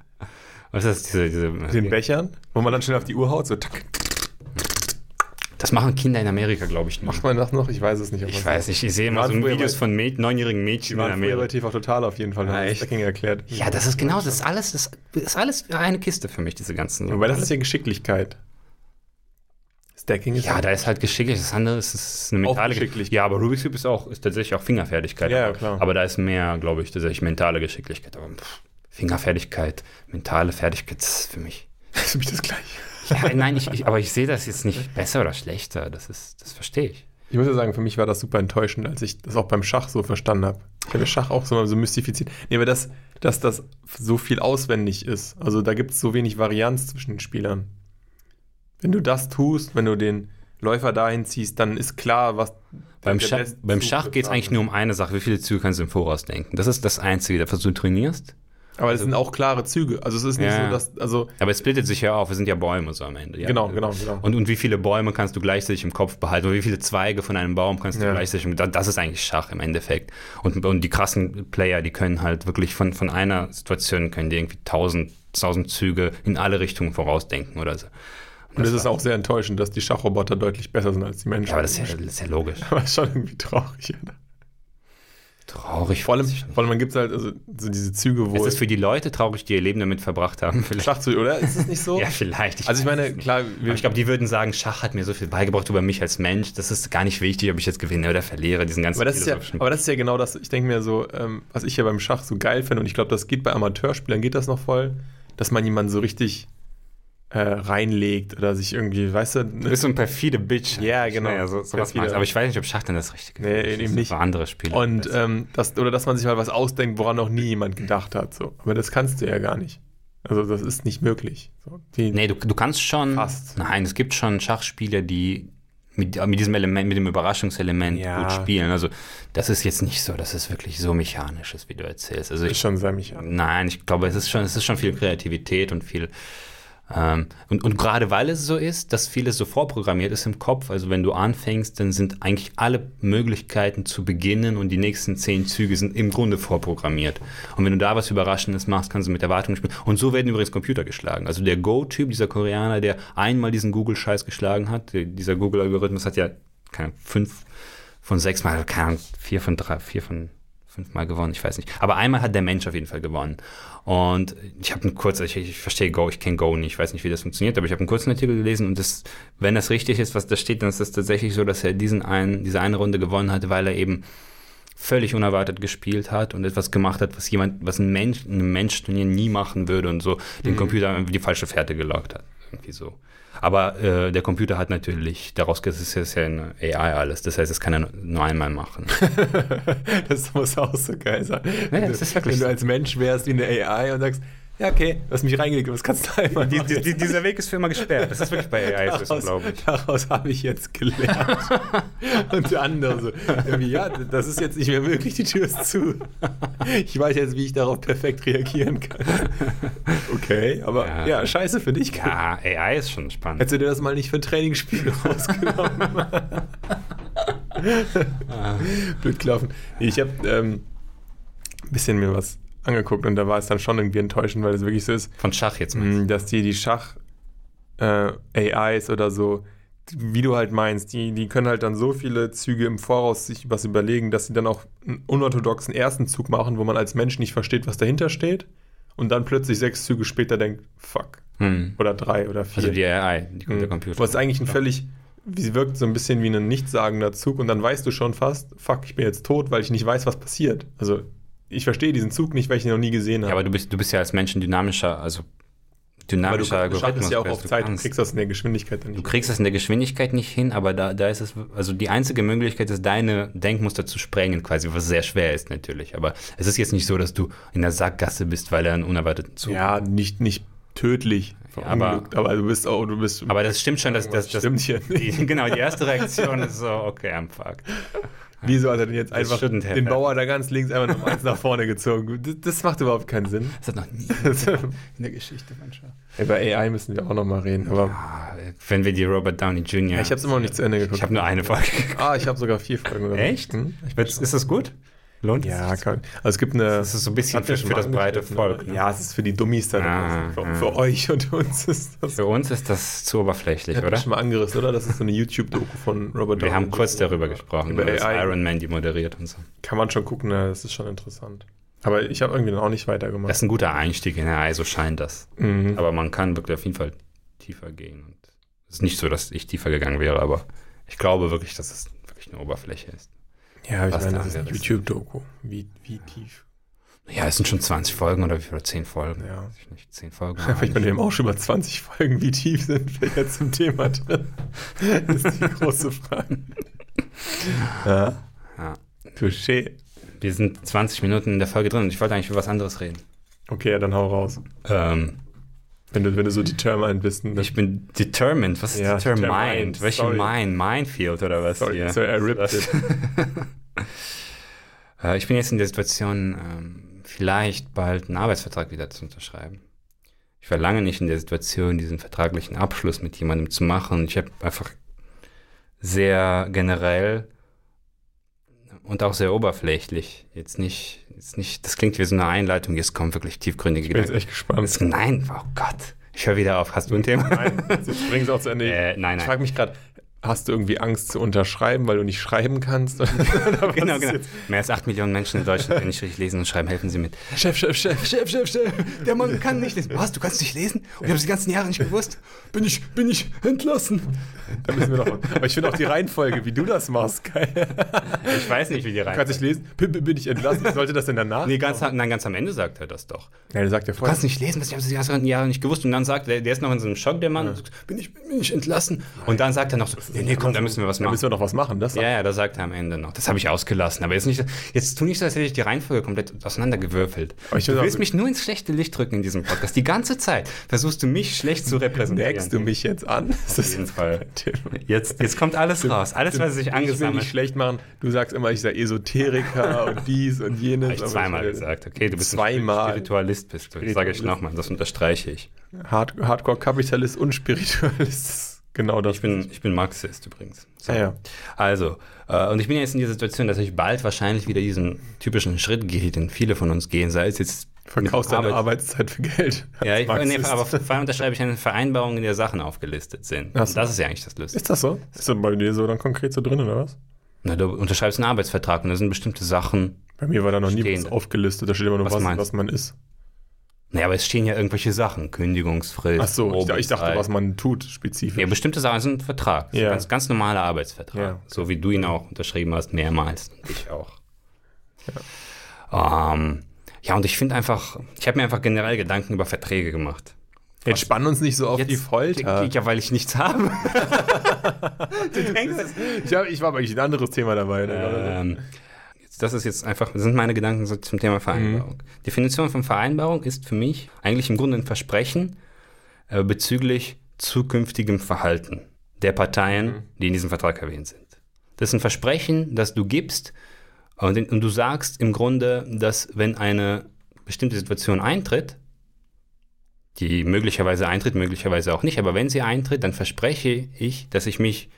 Was ist diese, diese, Den Bechern? Wo man dann schnell auf die Uhr haut? So, tack. das machen Kinder in Amerika, glaube ich, nicht. Macht man das noch? Ich weiß es nicht. Ich weiß nicht, ich sehe immer so Videos bei- von Mäd neunjährigen Mädchen in Amerika. TV Total auf jeden Fall. Ja, echt? Stacking erklärt. Ja, das ist genau, das ist alles, das ist alles eine Kiste für mich, diese ganzen. Aber das ist ja Geschicklichkeit. Stacking ist Ja, da ist halt geschicklich. Das andere ist, ist eine Auch mentale Geschicklichkeit. Ja, aber Rubik's Cube ist auch ist tatsächlich auch Fingerfertigkeit. Ja, aber, klar. aber da ist mehr, glaube ich, tatsächlich mentale Geschicklichkeit. Aber pff, Fingerfertigkeit, mentale Fertigkeit das ist für mich. Das ist für mich das Gleiche. Ja, nein, ich, ich, aber ich sehe das jetzt nicht besser oder schlechter. Das ist, das verstehe ich. Ich muss ja sagen, für mich war das super enttäuschend, als ich das auch beim Schach so verstanden habe. Ich habe Schach auch so, so mystifiziert. Nee, aber das, dass das so viel auswendig ist. Also da gibt es so wenig Varianz zwischen den Spielern. Wenn du das tust, wenn du den Läufer dahin ziehst, dann ist klar, was Beim, beste beim Schach geht es eigentlich nur um eine Sache. Wie viele Züge kannst du im Voraus denken? Das ist das Einzige. Was du trainierst. Aber es sind auch klare Züge. Also es ist nicht Ja. so, dass, also Aber es splittet sich ja auf. Es sind ja Bäume so am Ende. Ja. genau, genau, genau. Und, und wie viele Bäume kannst du gleichzeitig im Kopf behalten? Oder wie viele Zweige von einem Baum kannst du Ja. gleichzeitig im Das ist eigentlich Schach im Endeffekt. Und, und die krassen Player, die können halt wirklich von, von einer Situation, können die irgendwie tausend, tausend Züge in alle Richtungen vorausdenken oder so. Und es ist auch sehr enttäuschend, dass die Schachroboter deutlich besser sind als die Menschen. Ja, aber das ist ja, das ist ja logisch. aber ist schon irgendwie traurig. Oder? Traurig. Vor allem, ich vor allem gibt es halt also, so diese Züge, wo Es ist für die Leute traurig, die ihr Leben damit verbracht haben. Vielleicht. Schachzüge, oder? Ist es nicht so? Ja, vielleicht. Also ich meine, klar, Aber ich glaube, die würden sagen, Schach hat mir so viel beigebracht über mich als Mensch. Das ist gar nicht wichtig, ob ich jetzt gewinne oder verliere. Diesen ganzen Aber das, ist ja, aber das ist ja genau das, ich denke mir so, ähm, was ich ja beim Schach so geil finde, und ich glaube, das geht bei Amateurspielern, geht das noch voll, dass man jemanden so richtig äh, reinlegt oder sich irgendwie, weißt du, Du ne, bist so ein perfide Bitch. Ja, genau. Naja, so, sowas Perfide. Aber ich weiß nicht, ob Schach dann das Richtige Nee, ist. eben Das ist nicht. Für andere Spiele. und ähm, das, oder dass man sich mal was ausdenkt, woran noch nie jemand gedacht hat. So. Aber das kannst du ja gar nicht. Also das ist nicht möglich. So, nee, du, du kannst schon. Fast. Nein, es gibt schon Schachspieler, die mit, mit diesem Element, mit dem Überraschungselement Ja. gut spielen. Also, das ist jetzt nicht so, dass es wirklich so mechanisch ist, wie du erzählst. Also, ist ich, schon sehr mich an. Nein, ich glaube, es ist schon, es ist schon viel Kreativität und viel. Ähm, und, und gerade weil es so ist, dass vieles so vorprogrammiert ist im Kopf, also wenn du anfängst, dann sind eigentlich alle Möglichkeiten zu beginnen und die nächsten zehn Züge sind im Grunde vorprogrammiert. Und wenn du da was Überraschendes machst, kannst du mit Erwartungen spielen. Und so werden übrigens Computer geschlagen. Also der Go-Typ, dieser Koreaner, der einmal diesen Google-Scheiß geschlagen hat, dieser Google-Algorithmus hat ja keine fünf von sechs Mal, keine Ahnung, vier von drei, vier von fünfmal gewonnen, ich weiß nicht. Aber einmal hat der Mensch auf jeden Fall gewonnen. Und ich habe einen kurzen, ich, ich verstehe Go, ich kenne Go nicht, ich weiß nicht, wie das funktioniert, aber ich habe einen kurzen Artikel gelesen und das, wenn das richtig ist, was da steht, dann ist das tatsächlich so, dass er diesen einen, diese eine Runde gewonnen hat, weil er eben völlig unerwartet gespielt hat und etwas gemacht hat, was jemand, was ein Mensch, ein Mensch-Turnier nie machen würde und so den Computer einfach die falsche Fährte gelockt hat. Irgendwie so. Aber äh, der Computer hat natürlich, daraus ist jetzt ja eine AI alles, das heißt, das kann er nur einmal machen. das muss auch so geil sein. Ja, wenn du, wenn du als Mensch wärst wie eine AI und sagst, Ja, okay, du hast mich reingelegt, was kannst du einmal Die, die, die, dieser Weg ist für immer gesperrt. Das ist wirklich bei AI Daraus, glaube ich. daraus habe ich jetzt gelernt. Und der andere so, ja, das ist jetzt nicht mehr möglich, die Tür ist zu. Ich weiß jetzt, wie ich darauf perfekt reagieren kann. Okay, aber ja, Ja. scheiße für dich. Ja, AI ist schon spannend. Hättest du dir das mal nicht für ein Trainingsspiel rausgenommen? Blöd gelaufen. Ich habe ähm, ein bisschen mir was angeguckt und da war es dann schon irgendwie enttäuschend, weil es wirklich so ist, Von Schach jetzt mal. mh, dass die die Schach äh, AIs oder so, wie du halt meinst, die, die können halt dann so viele Züge im Voraus sich was überlegen, dass sie dann auch einen unorthodoxen ersten Zug machen, wo man als Mensch nicht versteht, was dahinter steht und dann plötzlich sechs Züge später denkt, fuck, Hm. oder drei oder vier. Also die AI, die der Computer. Was eigentlich ein völlig, sie wirkt so ein bisschen wie ein nichtssagender Zug und dann weißt du schon fast, fuck, ich bin jetzt tot, weil ich nicht weiß, was passiert. Also ich verstehe diesen Zug nicht, weil ich ihn noch nie gesehen habe. Ja, aber du bist, du bist ja als Mensch ein dynamischer, also Aber du, dynamischer du schaltest ja auch auf du Zeit, du kannst. kriegst das in der Geschwindigkeit dann Du nicht. kriegst das in der Geschwindigkeit nicht hin, aber da, da ist es, also die einzige Möglichkeit ist, deine Denkmuster zu sprengen, quasi, was sehr schwer ist natürlich. Aber es ist jetzt nicht so, dass du in der Sackgasse bist, weil er einen unerwarteten Zug Ja, nicht, nicht tödlich, aber- aber, du bist auch, du bist. Aber das stimmt schon, dass das, das stimmt hier die, genau die erste Reaktion ist so, okay, I'm fucked. Wieso hat er denn jetzt Das einfach den happened. Bauer da ganz links einfach noch eins nach vorne gezogen? Das, das macht überhaupt keinen Sinn. Das hat noch nie in der Geschichte Schach. Über AI müssen wir auch noch mal reden. Aber Ah, Wenn wir die Robert Downey Jr. ja, ich habe es immer noch nicht zu Ende geguckt. Ich habe nur eine Folge ah, ich habe sogar vier Folgen. Echt? Hm? Ist ist das gut? Lohnt Ja, es? kann, also es gibt eine. Das ist so ein bisschen für, für das breite Volk. aber- Ne? Ja, es ist für die Dummies da Ah, draußen. Für, ah. für euch und uns ist das. Für uns ist das zu oberflächlich, oder? schon mal angerissen, oder? Das ist so eine YouTube-Doku von Robert Wir haben Downey kurz darüber gesprochen, Über AI. Iron Man die moderiert und so. Kann man schon gucken, ne? das ist schon interessant. Aber ich habe irgendwie dann auch nicht weitergemacht. Das ist ein guter Einstieg in AI, so scheint das. Mhm. Aber man kann wirklich auf jeden Fall tiefer gehen. Und es ist nicht so, dass ich tiefer gegangen wäre, aber ich glaube wirklich, dass es wirklich eine Oberfläche ist. Ja, ich was meine, da das ist eine. YouTube-Doku. Wie, wie tief? Ja, es sind schon 20 Folgen oder wie viel? Oder 10 Folgen. Ja. Weiß ich nicht, 10 Folgen. Aber ich meine, wir haben auch schon über 20 Folgen. Wie tief sind wir jetzt im Thema drin? Das ist die große Frage. Ja. Ja. Touché. Wir sind 20 Minuten in der Folge drin und ich wollte eigentlich über was anderes reden. Okay, ja, dann hau raus. Ähm, Wenn du, wenn du so determined bist. Ne? ich bin determined. Was ist Ja, determined? determined. Welche Sorry. Mine? Minefield oder was Sorry, hier? sorry, I ripped it. Äh, ich bin jetzt in der Situation, ähm, vielleicht bald einen Arbeitsvertrag wieder zu unterschreiben. Ich war lange nicht in der Situation, diesen vertraglichen Abschluss mit jemandem zu machen. Ich habe einfach sehr generell und auch sehr oberflächlich, jetzt nicht, jetzt nicht, das klingt wie so eine Einleitung, jetzt kommen wirklich tiefgründige Ich bin jetzt Gedanken. echt gespannt. Das- Nein, oh Gott. Ich höre wieder auf. Hast du ein Thema? Nein, jetzt bring es auch zu Ende. Äh, nein, Ich nein. frage mich gerade, hast du irgendwie Angst zu unterschreiben, weil du nicht schreiben kannst? Genau, genau. Mehr als 8 Millionen Menschen in Deutschland können nicht richtig lesen und schreiben. Helfen Sie mit. Chef, Chef, Chef. Chef, Chef, Chef, der Mann kann nicht lesen. Was, du kannst nicht lesen? Und ich habe es die ganzen Jahre nicht gewusst. Bin ich, bin ich entlassen? Da müssen wir doch. Aber ich finde auch die Reihenfolge, wie du das machst, geil. Ich weiß nicht, wie die Du rein. kannst nicht lesen. Bin, bin- ich entlassen? Sollte das denn danach? Nee, ganz, nein, ganz am Ende sagt er das doch. Ja, der sagt ja Du vorher. kannst nicht lesen, was ich habe es die ganzen Jahre nicht gewusst. Und dann sagt er, der ist noch in so einem Schock, der Mann. und sagt, Bin ich, bin ich entlassen? Und dann sagt er noch so, nee, nee, komm, da müssen wir was Da machen. müssen wir noch was machen. Das Ja, ja, das sagt er am Ende noch. Das habe ich ausgelassen. Aber jetzt nicht, jetzt tu nicht so, als hätte ich die Reihenfolge komplett auseinandergewürfelt. Aber ich du will willst mich nur ins schlechte Licht drücken in diesem Podcast. Die ganze Zeit versuchst du mich schlecht zu repräsentieren. Merkst du mich jetzt an? Das Auf jeden Fall. Jetzt, jetzt kommt alles raus. Alles, was sich Ich will nicht angesammelt schlecht machen. Du sagst immer, ich sei Esoteriker und dies und jenes. Habe ich zweimal will- gesagt. Okay, du bist Zweimal. ein Spiritualist, bist du. Das sage ich nochmal, das unterstreiche ich. Hard Hardcore-Kapitalist und Spiritualist. Genau das. Ich bin, ich bin Marxist übrigens. So. Ja, ja. Also, äh, und ich bin jetzt in der Situation, dass ich bald wahrscheinlich wieder diesen typischen Schritt gehe, den viele von uns gehen, sei es jetzt Verkaufst deine Arbeit- Arbeitszeit für Geld. Ja, ich, nee, aber vor allem unterschreibe ich eine Vereinbarung, in der Sachen aufgelistet sind. So. das ist ja eigentlich das Lustige. Ist das so? Ist das bei dir so dann konkret so drin, oder was? Na, du unterschreibst einen Arbeitsvertrag und da sind bestimmte Sachen. Bei mir war da noch nie Stehen. was aufgelistet. Da steht immer nur, Was was, was man ist. Naja, aber es stehen ja irgendwelche Sachen. Kündigungsfrist. Ach so, ich, ich dachte, was man tut, spezifisch. Ja, bestimmte Sachen sind ein Vertrag. Ja. ein ganz, ganz normaler Arbeitsvertrag. Ja. So wie du ihn auch unterschrieben hast, mehrmals. Und ich auch. Ja, ähm, ja und ich finde einfach, ich habe mir einfach generell Gedanken über Verträge gemacht. Jetzt spann uns nicht so auf Jetzt- die Folter. Ja, weil ich nichts habe. du denkst, Ich, hab, ich war eigentlich ein anderes Thema dabei. Ne? ähm, das ist jetzt einfach, das sind meine Gedanken zum Thema Vereinbarung. Mhm. Definition von Vereinbarung ist für mich eigentlich im Grunde ein Versprechen äh, bezüglich zukünftigem Verhalten der Parteien, Mhm. die in diesem Vertrag erwähnt sind. Das ist ein Versprechen, das du gibst und, und du sagst im Grunde, dass wenn eine bestimmte Situation eintritt, die möglicherweise eintritt, möglicherweise auch nicht, aber wenn sie eintritt, dann verspreche ich, dass ich mich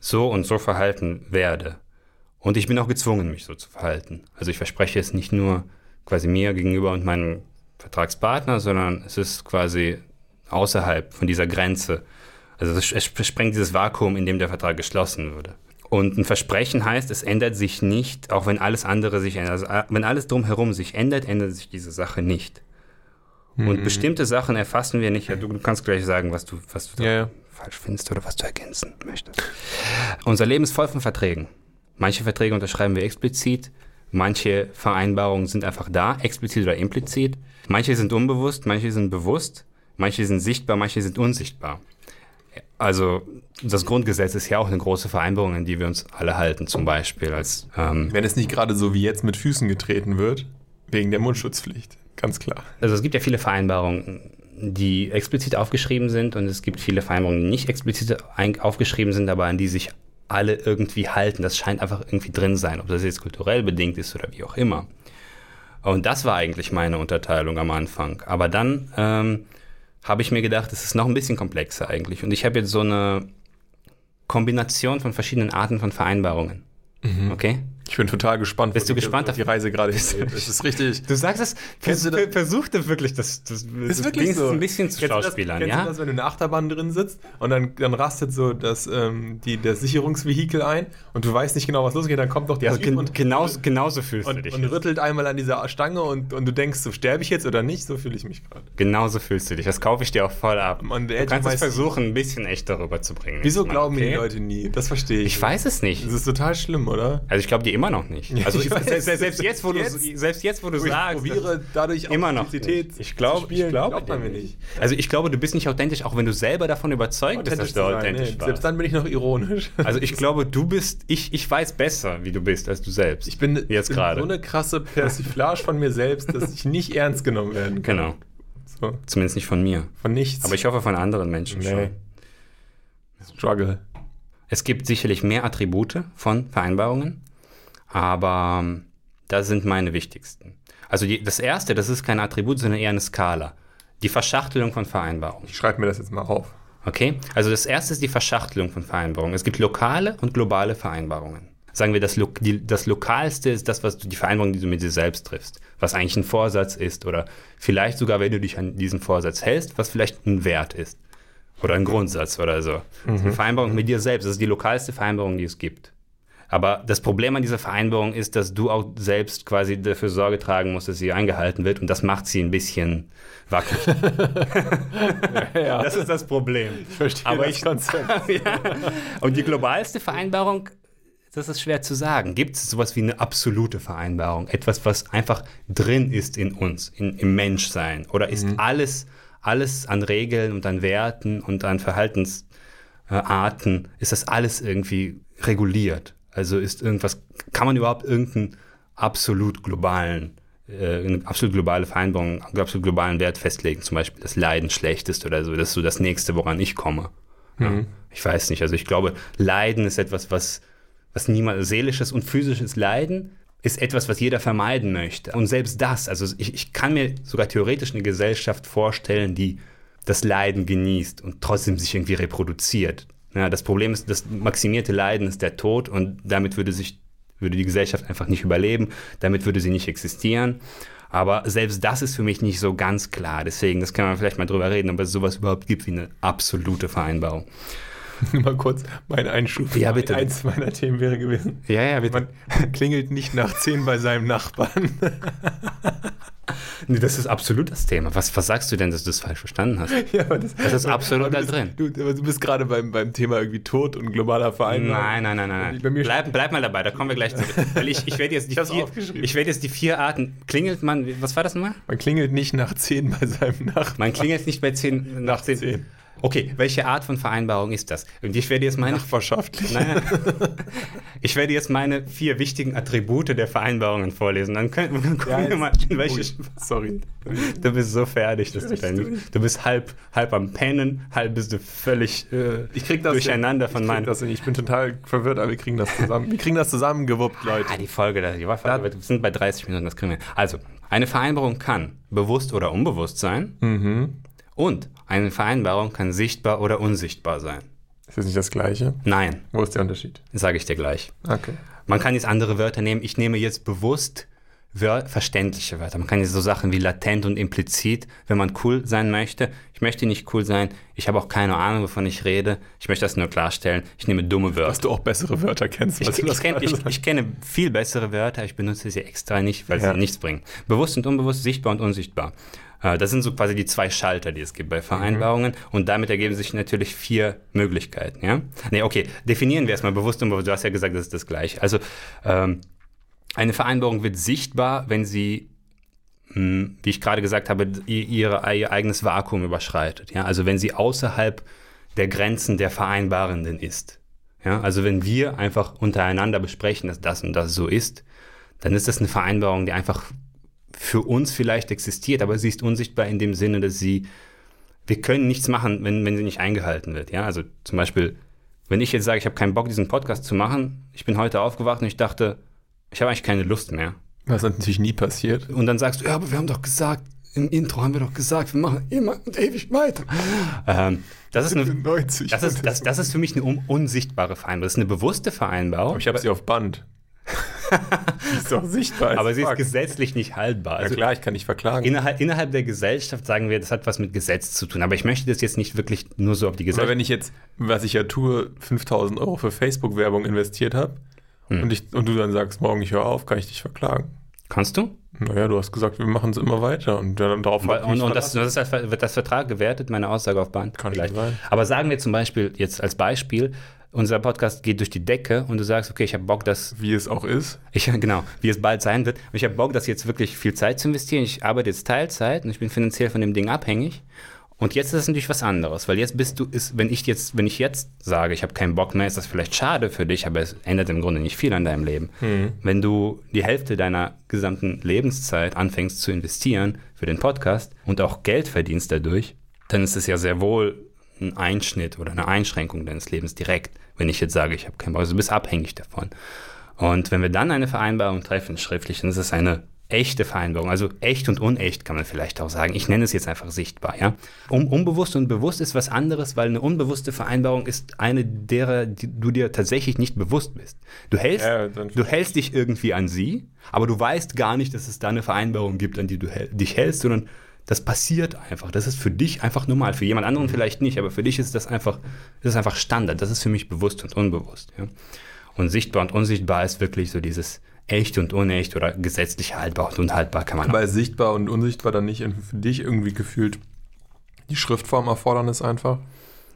so und so verhalten werde. Und ich bin auch gezwungen, mich so zu verhalten. Also ich verspreche es nicht nur quasi mir gegenüber und meinem Vertragspartner, sondern es ist quasi außerhalb von dieser Grenze. Also es, sprengt dieses Vakuum, in dem der Vertrag geschlossen würde. Und ein Versprechen heißt, es ändert sich nicht, auch wenn alles andere sich ändert. Also äh, wenn alles drumherum sich ändert, ändert sich diese Sache nicht. Und bestimmte Sachen erfassen wir nicht. Ja, du, du kannst gleich sagen, was du, was du da Ja, ja. falsch findest oder was du ergänzen möchtest. Unser Leben ist voll von Verträgen. Manche Verträge unterschreiben wir explizit, manche Vereinbarungen sind einfach da, explizit oder implizit. Manche sind unbewusst, manche sind bewusst, manche sind sichtbar, manche sind unsichtbar. Also das Grundgesetz ist ja auch eine große Vereinbarung, an die wir uns alle halten, zum Beispiel als ähm, Wenn es nicht gerade so wie jetzt mit Füßen getreten wird, wegen der Mundschutzpflicht. Ganz klar. Also es gibt ja viele Vereinbarungen, die explizit aufgeschrieben sind und es gibt viele Vereinbarungen, die nicht explizit aufgeschrieben sind, aber an die sich alle irgendwie halten. Das scheint einfach irgendwie drin sein, ob das jetzt kulturell bedingt ist oder wie auch immer. Und das war eigentlich meine Unterteilung am Anfang. Aber dann ähm, habe ich mir gedacht, es ist noch ein bisschen komplexer eigentlich. Und ich habe jetzt so eine Kombination von verschiedenen Arten von Vereinbarungen. Okay? Ich bin total gespannt. Bist du gespannt auf die Reise gerade hingeht. Das ist richtig. Du sagst es, Kennst du das- versuchte wirklich das, das, Ist wirklich so. ein bisschen zu Kennst du das- Schauspielern, kennst ja? du das, wenn du in der Achterbahn drin sitzt und dann, dann rastet so das, ähm, die, das Sicherungsvehikel ein und du weißt nicht genau, was losgeht, dann kommt doch der Ja, Typ gen und, genauso, genauso fühlst du und, dich. und jetzt. rüttelt einmal an dieser Stange und, und du denkst, so sterbe ich jetzt oder nicht, so fühle ich mich gerade. Genauso fühlst du dich. Das kaufe ich dir auch voll ab. Der Du kannst es versuchen, ein bisschen echter rüberzubringen. Wieso nächstes Mal, glauben mir die okay? Leute nie? Das verstehe ich. Ich weiß es nicht. Das ist total schlimm, oder? Also ich glaube dir immer noch nicht. Also Ich ich, weiß. selbst, jetzt, wo du Jetzt? selbst jetzt, wo du Ich sagst, probiere dadurch immer noch nicht. Ich glaube, ich glaube Glaubt man dir mir nicht. Also ich glaube, du bist nicht authentisch, auch wenn du selber davon überzeugt bist, dass du sein, authentisch nee. warst. Selbst dann bin ich noch ironisch. Also ich glaube, du bist, ich, ich weiß besser, wie du bist, als du selbst. Ich bin jetzt gerade. so eine krasse Persiflage von mir selbst, dass ich nicht ernst genommen werden kann. Genau. So, Zumindest nicht von mir. von nichts. Aber ich hoffe von anderen Menschen Nee. schon. Struggle. Es gibt sicherlich mehr Attribute von Vereinbarungen, aber ähm, das sind meine wichtigsten. Also die, das erste, das ist kein Attribut, sondern eher eine Skala. Die Verschachtelung von Vereinbarungen. Ich schreibe mir das jetzt mal auf. Okay? Also das erste ist die Verschachtelung von Vereinbarungen. Es gibt lokale und globale Vereinbarungen. Sagen wir, das, Lo die, das Lokalste ist das, was du, die Vereinbarung, die du mit dir selbst triffst, was eigentlich ein Vorsatz ist oder vielleicht sogar, wenn du dich an diesen Vorsatz hältst, was vielleicht ein Wert ist oder ein Grundsatz oder so. Das ist eine Vereinbarung mit dir selbst, das ist die lokalste Vereinbarung, die es gibt. Aber das Problem an dieser Vereinbarung ist, dass du auch selbst quasi dafür Sorge tragen musst, dass sie eingehalten wird und das macht sie ein bisschen wackelig. Ja, Das ist das Problem. ich verstehe aber das ich- Konzept. ja. Und die globalste Vereinbarung, das ist schwer zu sagen. Gibt es sowas wie eine absolute Vereinbarung? Etwas, was einfach drin ist in uns, in, im Menschsein? Oder ist alles, alles an Regeln und an Werten und an Verhaltensarten, ist das alles irgendwie reguliert? Also ist irgendwas, kann man überhaupt irgendeinen absolut globalen, äh, eine absolut globale Vereinbarung, einen absolut globalen Wert festlegen? Zum Beispiel das Leiden schlecht ist oder so. Das ist so das Nächste, woran ich komme. Ja, ich weiß nicht. Also ich glaube, Leiden ist etwas, was, was niemand, seelisches und physisches Leiden ist etwas, was jeder vermeiden möchte. Und selbst das, also ich, ich kann mir sogar theoretisch eine Gesellschaft vorstellen, die das Leiden genießt und trotzdem sich irgendwie reproduziert. Ja, das Problem ist, das maximierte Leiden ist der Tod und damit würde sich würde die Gesellschaft einfach nicht überleben, damit würde sie nicht existieren. Aber selbst das ist für mich nicht so ganz klar. Deswegen, das kann man vielleicht mal drüber reden, ob es sowas überhaupt gibt wie eine absolute Vereinbarung. Mal kurz mein Einschub. Ja, bitte. Eins meiner Themen wäre gewesen. Ja, ja, bitte. Man klingelt nicht nach 10 bei seinem Nachbarn. Nee, das ist absolut das Thema. Was, was sagst du denn, dass du das falsch verstanden hast? ja, das, Das ist absolut da drin. Du, du bist gerade beim, beim Thema irgendwie Tod und globaler Vereinbarung. Nein, nein, nein, nein. Nein. Bleib, bleib mal dabei, da kommen wir gleich zurück. Weil ich, ich werde jetzt, die vier- ich werde jetzt die vier Arten. Klingelt man, was war das nochmal? Man klingelt nicht nach 10 bei seinem Nachbarn. Man klingelt nicht bei 10 nach Nach 10. zehn. Okay, welche Art von Vereinbarung ist das? Und ich werde jetzt meine. Nachbarschaftlich. Nein, ich werde jetzt meine vier wichtigen Attribute der Vereinbarungen vorlesen. Dann können, dann gucken wir mal, in welche. Ui, sorry. Du bist so fertig, dass du dein, Du bist halb, halb am Pennen, halb bist du völlig äh, Ich krieg das durcheinander ich von meinen. Ich bin total verwirrt, aber wir kriegen das zusammen. Wir kriegen das zusammengewuppt, Leute. Ah, die Folge, da- die war, wir sind bei 30 Minuten, das kriegen wir. Also, eine Vereinbarung kann bewusst oder unbewusst sein. Mhm. Und eine Vereinbarung kann sichtbar oder unsichtbar sein. Ist das nicht das Gleiche? Nein, Wo ist der Unterschied? sage ich dir gleich. Okay. Man kann jetzt andere Wörter nehmen. Ich nehme jetzt bewusst Wör verständliche Wörter. Man kann jetzt so Sachen wie latent und implizit, wenn man cool sein möchte. Ich möchte nicht cool sein. Ich habe auch keine Ahnung, wovon ich rede. Ich möchte das nur klarstellen. Ich nehme dumme Wörter. Dass du auch bessere Wörter kennst. Ich, ich, kenn, ich, ich kenne viel bessere Wörter, ich benutze sie extra nicht, weil Ja. sie nichts bringen. Bewusst und unbewusst, sichtbar und unsichtbar. Äh, Das sind so quasi die zwei Schalter, die es gibt bei Vereinbarungen. Und damit ergeben sich natürlich vier Möglichkeiten. Ja? Nee, okay, definieren wir erstmal bewusst unbewusst. Du hast ja gesagt, das ist das Gleiche. Also, ähm, eine Vereinbarung wird sichtbar, wenn sie, mh, wie ich gerade gesagt habe, ihre, ihr eigenes Vakuum überschreitet. Ja? Also wenn sie außerhalb der Grenzen der Vereinbarenden ist. Ja? Also wenn wir einfach untereinander besprechen, dass das und das so ist, dann ist das eine Vereinbarung, die einfach für uns vielleicht existiert, aber sie ist unsichtbar in dem Sinne, dass sie, wir können nichts machen, wenn, wenn sie nicht eingehalten wird. Ja? Also zum Beispiel, wenn ich jetzt sage, ich habe keinen Bock, diesen Podcast zu machen, ich bin heute aufgewacht und ich dachte, ich habe eigentlich keine Lust mehr. Was natürlich nie passiert. Und dann sagst du, ja, aber wir haben doch gesagt, im Intro haben wir doch gesagt, wir machen immer und ewig weiter. Ähm, das, ist eine, 90. das, ist, das, das ist für mich eine un unsichtbare Vereinbarung. Das ist eine bewusste Vereinbarung, Aber ich habe sie auf Band. Die ist doch sichtbar. aber sie ist gesetzlich nicht haltbar. Ja Also klar, ich kann nicht verklagen. innerhalb, innerhalb der Gesellschaft sagen wir, das hat was mit Gesetz zu tun. Aber ich möchte das jetzt nicht wirklich nur so auf die Aber Gesellschaft. wenn ich jetzt, was ich ja tue, 5000 Euro für Facebook-Werbung investiert habe Hm. und, ich, und du dann sagst, morgen ich höre auf, kann ich dich verklagen. Kannst du? Naja, du hast gesagt, wir machen es immer weiter und dann darauf Und, und das, das ist, wird das Vertrag gewertet, meine Aussage auf Band? Kann schon sein. Aber sagen wir zum Beispiel, jetzt als Beispiel, unser Podcast geht durch die Decke und du sagst, okay, ich habe Bock, dass wie es auch ist. Ich, genau, wie es bald sein wird. Und ich habe Bock, das jetzt wirklich viel Zeit zu investieren. Ich arbeite jetzt Teilzeit und ich bin finanziell von dem Ding abhängig. Und jetzt ist es natürlich was anderes, weil jetzt bist du, ist, wenn ich jetzt, wenn ich jetzt sage, ich habe keinen Bock mehr, ist das vielleicht schade für dich, aber es ändert im Grunde nicht viel an deinem Leben. Wenn du die Hälfte deiner gesamten Lebenszeit anfängst zu investieren für den Podcast und auch Geld verdienst dadurch, dann ist es ja sehr wohl ein Einschnitt oder eine Einschränkung deines Lebens direkt, wenn ich jetzt sage, ich habe keinen Bock. Also du bist abhängig davon. Und wenn wir dann eine Vereinbarung treffen, schriftlich, dann ist es eine echte Vereinbarung. Also echt und unecht kann man vielleicht auch sagen. Ich nenne es jetzt einfach sichtbar. Ja? Um, unbewusst und bewusst ist was anderes, weil eine unbewusste Vereinbarung ist eine derer, du dir tatsächlich nicht bewusst bist. Du hältst, Ja, du hältst dich irgendwie an sie, aber du weißt gar nicht, dass es da eine Vereinbarung gibt, an die du häl- dich hältst, sondern das passiert einfach. Das ist für dich einfach normal. Für jemand anderen vielleicht nicht, aber für dich ist das einfach, das ist einfach Standard. Das ist für mich bewusst und unbewusst. Ja? Und sichtbar und unsichtbar ist wirklich so dieses echt und unecht oder gesetzlich haltbar und unhaltbar kann man Aber ist sichtbar und unsichtbar dann nicht für dich irgendwie gefühlt die Schriftform Erfordernis einfach?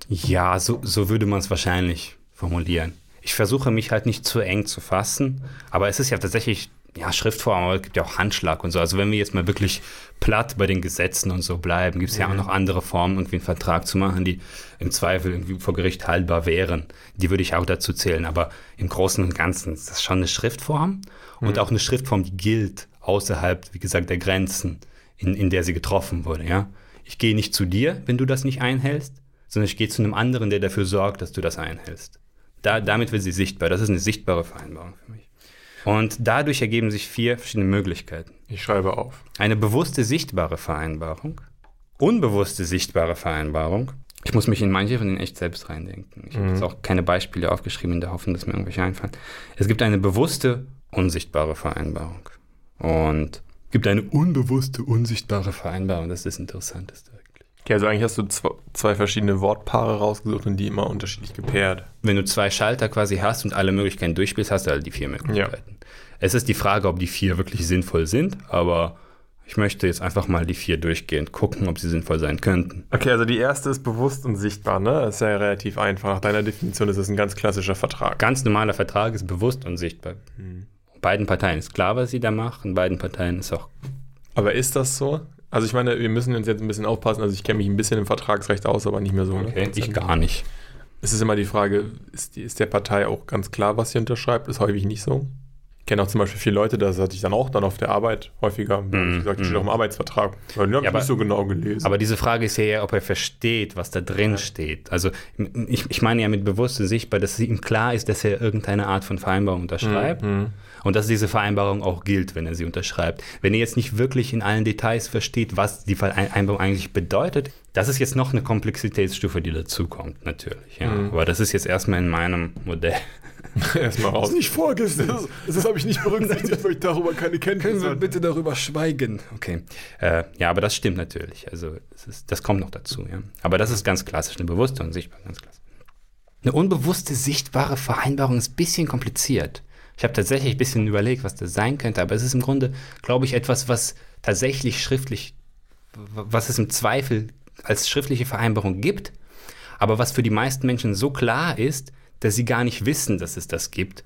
Ja, so, so würde man es wahrscheinlich formulieren. Ich versuche mich halt nicht zu eng zu fassen, aber es ist ja tatsächlich, ja, Schriftform, aber es gibt ja auch Handschlag und so. Also wenn wir jetzt mal wirklich platt bei den Gesetzen und so bleiben, gibt es ja auch noch andere Formen, irgendwie einen Vertrag zu machen, die im Zweifel irgendwie vor Gericht haltbar wären. Die würde ich auch dazu zählen, aber im Großen und Ganzen ist das schon eine Schriftform und auch eine Schriftform, die gilt außerhalb, wie gesagt, der Grenzen, in, in der sie getroffen wurde, ja. Ich gehe nicht zu dir, wenn du das nicht einhältst, sondern ich gehe zu einem anderen, der dafür sorgt, dass du das einhältst. Da, damit wird sie sichtbar. Das ist eine sichtbare Vereinbarung für mich. Und dadurch ergeben sich vier verschiedene Möglichkeiten. Ich schreibe auf. Eine bewusste, sichtbare Vereinbarung, unbewusste, sichtbare Vereinbarung. Ich muss mich in manche von denen echt selbst reindenken. Ich habe jetzt auch keine Beispiele aufgeschrieben, in der Hoffnung, dass mir irgendwelche einfallen. Es gibt eine bewusste, unsichtbare Vereinbarung. Und es gibt eine unbewusste, unsichtbare Vereinbarung. Das ist das Interessanteste. Okay, also eigentlich hast du zwei, zwei verschiedene Wortpaare rausgesucht und die immer unterschiedlich gepaart. wenn du zwei Schalter quasi hast und alle Möglichkeiten durchspielst, hast du halt die vier Möglichkeiten. Es ist die Frage, ob die vier wirklich sinnvoll sind, aber ich möchte jetzt einfach mal die vier durchgehen, gucken, ob sie sinnvoll sein könnten. Okay, also die erste ist bewusst und sichtbar, ne? Das ist ja relativ einfach. Nach deiner Definition ist es ein ganz klassischer Vertrag. Ganz normaler Vertrag ist bewusst und sichtbar. Beiden Parteien ist klar, was sie da machen, beiden Parteien ist auch. Aber ist das so? Also ich meine, wir müssen uns jetzt ein bisschen aufpassen. Also ich kenne mich ein bisschen im Vertragsrecht aus, aber nicht mehr so. Okay, ich gar nicht. Es ist immer die Frage, ist, die, ist der Partei auch ganz klar, was sie unterschreibt? Ist häufig nicht so. Ich kenne auch zum Beispiel viele Leute, das hatte ich dann auch dann auf der Arbeit häufiger. Mhm, Wie gesagt, das steht mhm. auch im Arbeitsvertrag. Weil den habe ich aber- nicht so genau gelesen. Aber diese Frage ist ja eher, ob er versteht, was da drin steht. Also ich, ich meine ja mit bewusster sichtbar, dass ihm klar ist, dass er irgendeine Art von Vereinbarung unterschreibt Mhm. und dass diese Vereinbarung auch gilt, wenn er sie unterschreibt. Wenn er jetzt nicht wirklich in allen Details versteht, was die Vereinbarung eigentlich bedeutet, das ist jetzt noch eine Komplexitätsstufe, die dazukommt, natürlich. Ja. Mhm. Aber das ist jetzt erstmal in meinem Modell. Erstmal raus. nicht vorgesehen. Das, das habe ich nicht berücksichtigt, weil ich darüber keine Kenntnis hatte. bitte darüber schweigen? Okay. Äh, ja, aber das stimmt natürlich. Also das, ist, das kommt noch dazu. Ja. Aber das ist ganz klassisch, eine bewusste und sichtbare, ganz klassisch. Eine unbewusste, sichtbare Vereinbarung ist ein bisschen kompliziert. Ich habe tatsächlich ein bisschen überlegt, was das sein könnte, aber es ist im Grunde, glaube ich, etwas, was tatsächlich schriftlich, was es im Zweifel als schriftliche Vereinbarung gibt, aber was für die meisten Menschen so klar ist, dass sie gar nicht wissen, dass es das gibt.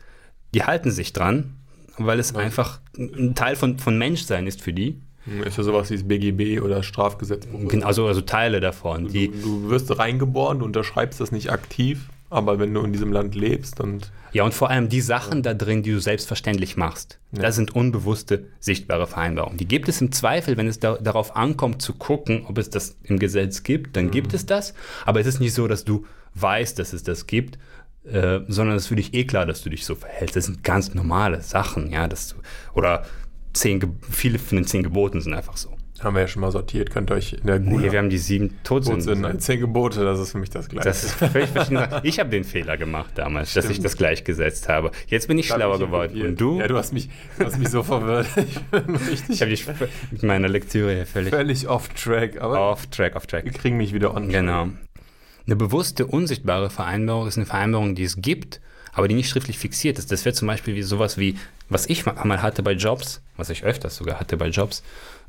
Die halten sich dran, weil es einfach ein Teil von, von Menschsein ist für die. Ist ja sowas wie das BGB oder Strafgesetzbuch. Gen- Also, also Teile davon. Du, Die, du wirst reingeboren, du unterschreibst das nicht aktiv, aber wenn du in diesem Land lebst und ja, und vor allem die Sachen da drin, die du selbstverständlich machst. Ja. Das sind unbewusste, sichtbare Vereinbarungen. Die gibt es im Zweifel, wenn es da, darauf ankommt, zu gucken, ob es das im Gesetz gibt, dann gibt es das. Aber es ist nicht so, dass du weißt, dass es das gibt, äh, sondern es ist für dich eh klar, dass du dich so verhältst. Das sind ganz normale Sachen, ja, dass du, oder zehn, Ge- viele von den zehn Geboten sind einfach so. haben wir ja schon mal sortiert, könnt ihr euch in der Nee, wir haben die sieben Todsünden. Todsünden zehn Gebote, das ist für mich das Gleiche. Das ist völlig verschieden. Ich habe den Fehler gemacht damals, dass ich Stimmt. das gleichgesetzt habe. Jetzt bin ich Da schlauer ich geworden. Und du? Ja, du hast mich, du hast mich so verwirrt. Ich Ich habe dich mit meiner Lektüre hier völlig völlig off-track, aber off track, off track. wir kriegen mich wieder on. Genau. Eine bewusste, unsichtbare Vereinbarung ist eine Vereinbarung, die es gibt, aber die nicht schriftlich fixiert ist. Das wäre zum Beispiel wie sowas wie, was ich mal hatte bei Jobs, was ich öfters sogar hatte bei Jobs.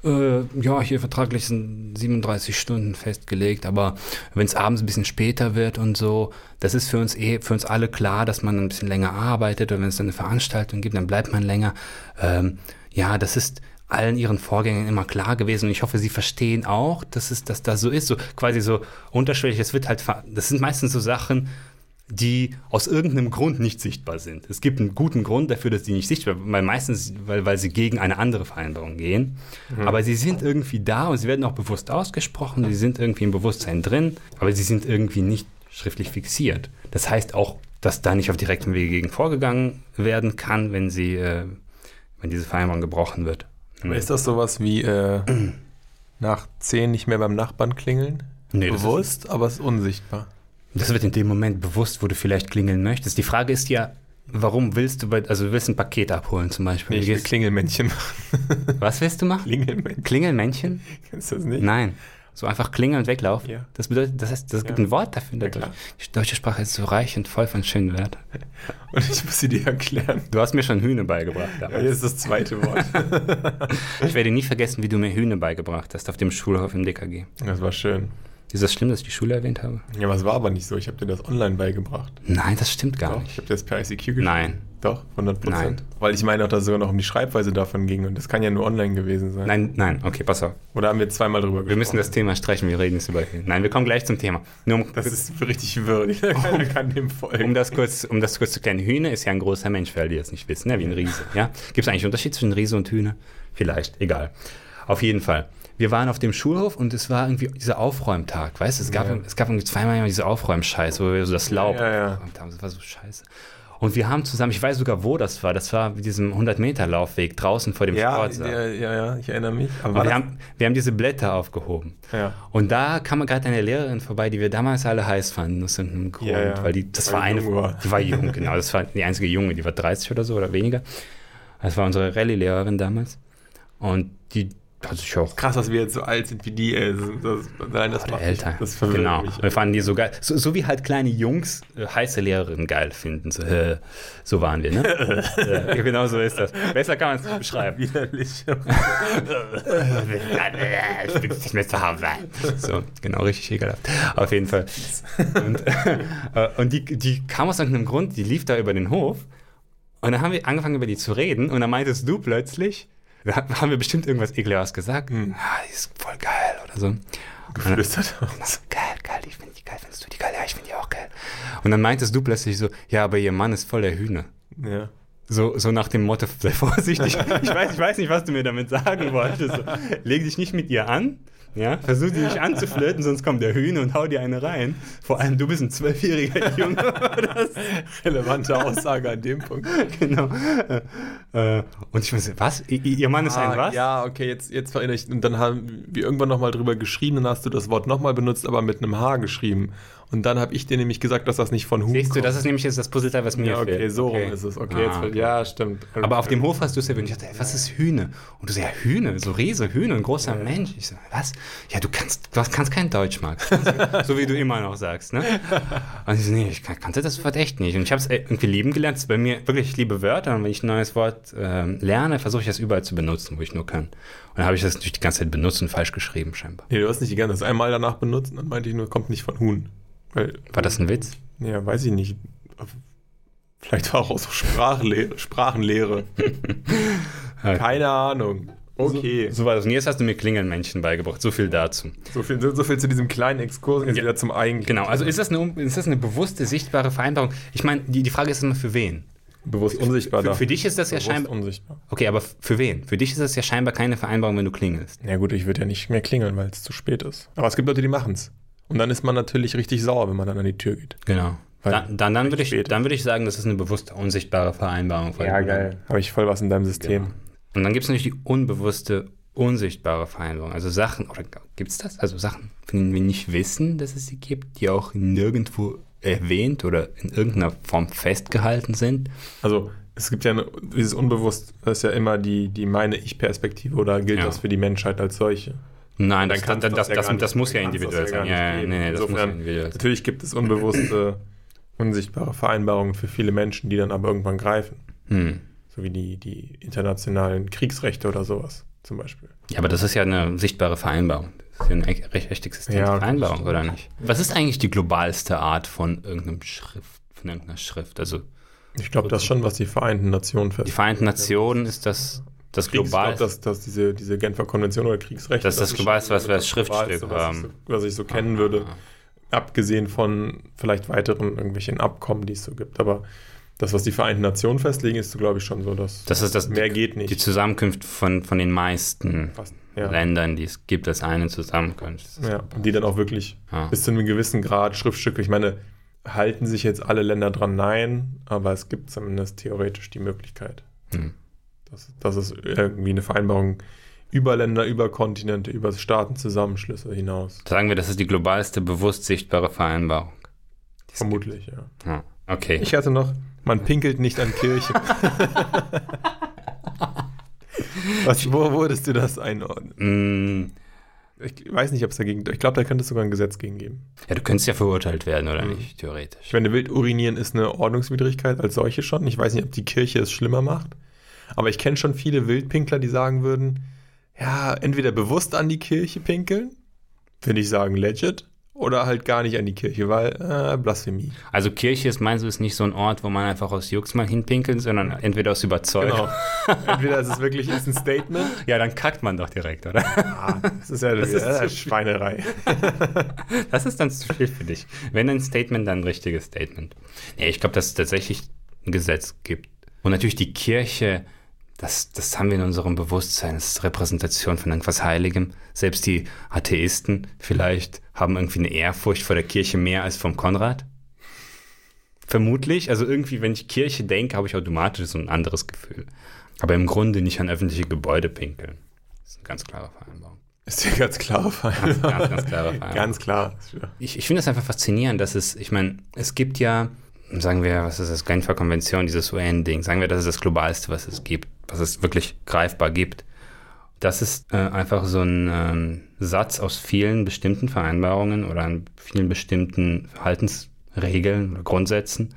Äh, ja, hier vertraglich sind 37 Stunden festgelegt, aber wenn es abends ein bisschen später wird und so, das ist für uns eh, für uns alle klar, dass man ein bisschen länger arbeitet oder wenn es dann eine Veranstaltung gibt, dann bleibt man länger. Ähm, ja, das ist allen ihren Vorgängern immer klar gewesen und ich hoffe, sie verstehen auch, dass es, dass das so ist, so quasi so unterschwellig. Es wird halt, das sind meistens so Sachen, die aus irgendeinem Grund nicht sichtbar sind. Es gibt einen guten Grund dafür, dass die nicht sichtbar sind, weil meistens, weil, weil sie gegen eine andere Vereinbarung gehen. Aber sie sind irgendwie da und sie werden auch bewusst ausgesprochen, sie sind irgendwie im Bewusstsein drin, aber sie sind irgendwie nicht schriftlich fixiert. Das heißt auch, dass da nicht auf direktem Wege gegen vorgegangen werden kann, wenn sie, äh, wenn diese Vereinbarung gebrochen wird. Aber ist das sowas wie äh, nach zehn nicht mehr beim Nachbarn klingeln? Nee, das ist- Bewusst, aber es ist unsichtbar. Das wird in dem Moment bewusst, wo du vielleicht klingeln möchtest. Die Frage ist ja, warum willst du, bei, also du willst ein Paket abholen zum Beispiel. Nee, Du ich will Klingelmännchen machen. was willst du machen? Klingelmännchen. Klingelmännchen? Kennst du das nicht? Nein. So einfach klingeln und weglaufen. Ja. Das bedeutet, das heißt, das gibt Ja. ein Wort dafür. in der Ja, klar. Deutsch- Die deutsche Sprache ist so reich und voll von schönen Wörtern. Und ich muss sie dir erklären. Du hast mir schon Hühne beigebracht. Ja, damals. hier ist das zweite Wort. Ich werde nie vergessen, wie du mir Hühne beigebracht hast auf dem Schulhof im DKG. Das war schön. Ist das schlimm, dass ich die Schule erwähnt habe? Ja, aber es war aber nicht so. Ich habe dir das online beigebracht. Nein, das stimmt gar Doch, nicht. ich habe dir das per ICQ geschrieben. Nein. Doch, 100 Nein. Prozent. Weil ich meine auch, dass es sogar noch um die Schreibweise davon ging und das kann ja nur online gewesen sein. Nein, nein, okay, pass auf. Oder haben wir zweimal drüber gesprochen? Wir müssen das Thema streichen, wir reden jetzt über. Nein, wir kommen gleich zum Thema. Nur um, Das ist richtig würdig. Keiner kann dem folgen. Um das kurz, um das kurz zu klären, Hühne ist ja ein großer Mensch, für alle, die das nicht wissen, ja, wie ein Riese. Ja? Gibt es eigentlich einen Unterschied zwischen Riese und Hühne? Vielleicht, egal. Auf jeden Fall. Wir waren auf dem Schulhof und es war irgendwie dieser Aufräumtag, weißt du? Es gab, Ja. es gab irgendwie zweimal diese Aufräumscheiße, wo wir so das Laub Ja, ja. aufgeräumt haben. Das war so scheiße. Und wir haben zusammen, ich weiß sogar, wo das war, das war mit diesem 100-Meter-Laufweg draußen vor dem Ja, Sportsaal. ja, ja, ja, ich erinnere mich. Aber war wir haben, wir haben diese Blätter aufgehoben. ja. Und da kam gerade eine Lehrerin vorbei, die wir damals alle heiß fanden, aus irgendeinem Grund. Ja, ja. Weil die, das war die eine, war. die war jung, genau. Das war die einzige Junge, die war 30 oder so oder weniger. Das war unsere Rallye-Lehrerin damals. Und die hat sich auch Krass, dass wir jetzt so alt sind wie die. Ey. Das, nein, das oder macht. Mich, das genau. mich. Wir fanden die so geil. So, so wie halt kleine Jungs äh, heiße Lehrerinnen geil finden. So, äh, so waren wir, ne? äh, genau so ist das. Besser kann man es nicht beschreiben. Widerlich. ich will nicht mehr zu Hause. So, genau, richtig ekelhaft. Auf jeden Fall. Und, äh, und die, die kam aus irgendeinem Grund, die lief da über den Hof. Und dann haben wir angefangen, über die zu reden. Und dann meintest du plötzlich, Da haben wir bestimmt irgendwas ekelhaftes gesagt. Hm. Ah, die ist voll geil oder so. Geflüstert. Na, geil, geil, ich finde die geil. Findest du die geil? Ja, ich finde die auch geil. Und dann meintest du plötzlich so, ja, aber ihr Mann ist voll der Hühner. Ja. So, so nach dem Motto, sei vorsichtig. Ich weiß, ich weiß nicht, was du mir damit sagen wolltest. So, leg dich nicht mit ihr an. Ja, versuch sie nicht anzuflirten, sonst kommt der Hühner und hau dir eine rein. Vor allem, du bist ein zwölfjähriger Junge. Das, Relevante Aussage an dem Punkt. genau. Äh, und ich weiß, was? Ihr Mann ist ein Ah, was? Ja, okay, jetzt, jetzt erinnere ich. Und dann haben wir irgendwann nochmal drüber geschrieben, dann hast du das Wort nochmal benutzt, aber mit einem H geschrieben. Und dann habe ich dir nämlich gesagt, dass das nicht von Huhn Siehst du, kommt. das ist nämlich jetzt das Puzzleteil, was mir ja, okay, fehlt. so rum ist es. Okay, Ah, jetzt, okay. ja, stimmt. Aber auf dem Hof hast du es erwähnt. Ich dachte, ey, was ist Hühne? Und du so, ja, Hühne, so Riese, Hühne, ein großer Mensch. Ich so, was? Ja, du kannst, du kannst kein Deutsch, Max. so wie du immer noch sagst, ne? Und ich so, nee, ich kann, kannte das Wort echt nicht. Und ich habe es irgendwie lieben gelernt. Das ist bei mir wirklich, ich liebe Wörter. Und wenn ich ein neues Wort ähm, lerne, versuche ich das überall zu benutzen, wo ich nur kann. Und dann habe ich das natürlich die ganze Zeit benutzt und falsch geschrieben, scheinbar. Nee, du hast nicht die ganze Zeit einmal danach benutzt und dann meinte ich nur, kommt nicht von Huhn. Weil, War das ein Witz? Ja, weiß ich nicht. Vielleicht war auch so Sprachlehre, Sprachenlehre. Keine Ahnung. Okay. So, so war das. Und jetzt hast du mir Klingelmännchen beigebracht. So viel dazu. So viel, so viel zu diesem kleinen Exkurs und jetzt Ja. wieder zum eigentlichen. Genau, also ist das eine, ist das eine bewusste, sichtbare Vereinbarung? Ich meine, die, die Frage ist immer für wen? bewusst unsichtbar Für, für dich ist das ja scheinbar. unsichtbar. Okay, aber für wen? Für dich ist das ja scheinbar keine Vereinbarung, wenn du klingelst. Ja gut, ich würde ja nicht mehr klingeln, weil es zu spät ist. Aber es gibt Leute, die machen es. Und dann ist man natürlich richtig sauer, wenn man dann an die Tür geht. Genau. Dann, dann, dann würde ich, spät. dann würde ich sagen, das ist eine bewusste, unsichtbare Vereinbarung. Weil- Habe ich voll was in deinem System. Genau. Und dann gibt es natürlich die unbewusste, unsichtbare Vereinbarung. Also Sachen, oder gibt es das? Also Sachen, von denen wir nicht wissen, dass es sie gibt, die auch nirgendwo erwähnt oder in irgendeiner Form festgehalten sind. Also es gibt ja eine, dieses Unbewusst, das ist ja immer die, die meine Ich-Perspektive oder gilt Ja. das für die Menschheit als solche? Nein, Dann das, kannst das, das, ja das, das muss ja individuell sein. Ja, ja, nee, nee, das muss ja Insofern, individuell sein. Natürlich gibt es unbewusste, unsichtbare Vereinbarungen für viele Menschen, die dann aber irgendwann greifen. Hm. So wie die, die internationalen Kriegsrechte oder sowas zum Beispiel. Ja, aber das ist ja eine sichtbare Vereinbarung. Das ist ja eine echt, recht, echt existente Ja, Vereinbarung, oder nicht? Was ist eigentlich die globalste Art von irgendeinem Schrift, von irgendeiner Schrift? Also Ich glaube, das ist schon, was die Vereinten Nationen die fest. Vereinten Nationen ist das, das global. dass, dass diese, diese Genfer Konvention oder Kriegsrechte. Das ist das Globalste, was wir als das Schriftstück haben. so- Was ich so kennen würde. Abgesehen von vielleicht weiteren irgendwelchen Abkommen, die es so gibt. Aber das, was die Vereinten Nationen festlegen, ist so, glaube ich, schon so, dass Das ist das, mehr geht nicht. die Zusammenkunft von, von den meisten Fast, ja. Ländern, die es gibt, als eine Zusammenkunft. Das ist- ja. Und die dann auch wirklich Ja. bis zu einem gewissen Grad Schriftstücke, ich meine, halten sich jetzt alle Länder dran? Nein, aber es gibt zumindest theoretisch die Möglichkeit. Hm. Dass, dass es irgendwie eine Vereinbarung über Länder, über Kontinente, über Staatenzusammenschlüsse hinaus. Sagen wir, das ist die globalste, bewusst sichtbare Vereinbarung. Vermutlich, ja. gibt. Ja. Okay. Ich hatte noch, man pinkelt nicht an Kirchen. Was, wo würdest du das einordnen? Mm, Ich weiß nicht, ob es dagegen, ich glaube, da könnte es sogar ein Gesetz gegen geben. ja, du könntest ja verurteilt werden, oder Mhm. nicht, theoretisch. Ich meine, wild urinieren ist eine Ordnungswidrigkeit als solche schon. Ich weiß nicht, ob die Kirche es schlimmer macht. Aber ich kenne schon viele Wildpinkler, die sagen würden, ja, entweder bewusst an die Kirche pinkeln, würde ich sagen legit, oder halt gar nicht an die Kirche, weil äh, Blasphemie. Also Kirche ist, meinst du, ist nicht so ein Ort, wo man einfach aus Jux mal hinpinkelt, sondern entweder aus Überzeugung. Genau. Entweder ist es wirklich ist ein Statement. Ja, dann kackt man doch direkt, oder? Ah, das ist ja das ist ist zu Schweinerei. Das ist dann zu viel für dich. Wenn ein Statement, dann ein richtiges Statement. Nee, ich glaube, dass es tatsächlich ein Gesetz gibt. Und natürlich die Kirche, das, das haben wir in unserem Bewusstsein, das ist Repräsentation von irgendwas Heiligem. Selbst die Atheisten vielleicht haben irgendwie eine Ehrfurcht vor der Kirche mehr als vom Konrad. Vermutlich. Also irgendwie, wenn ich Kirche denke, habe ich automatisch so ein anderes Gefühl. Aber im Grunde nicht an öffentliche Gebäude pinkeln. Das ist eine ganz klare Vereinbarung. Ist ja ganz klar. Ganz, ganz, ganz klare Vereinbarung. Ganz klar. Ich, ich finde es einfach faszinierend, dass es, ich meine, es gibt ja, sagen wir, was ist das, Genfer Konvention, dieses UN-Ding, sagen wir, das ist das Globalste, was es gibt, was es wirklich greifbar gibt. Das ist äh, einfach so ein ähm, Satz aus vielen bestimmten Vereinbarungen oder an vielen bestimmten Verhaltensregeln oder Grundsätzen,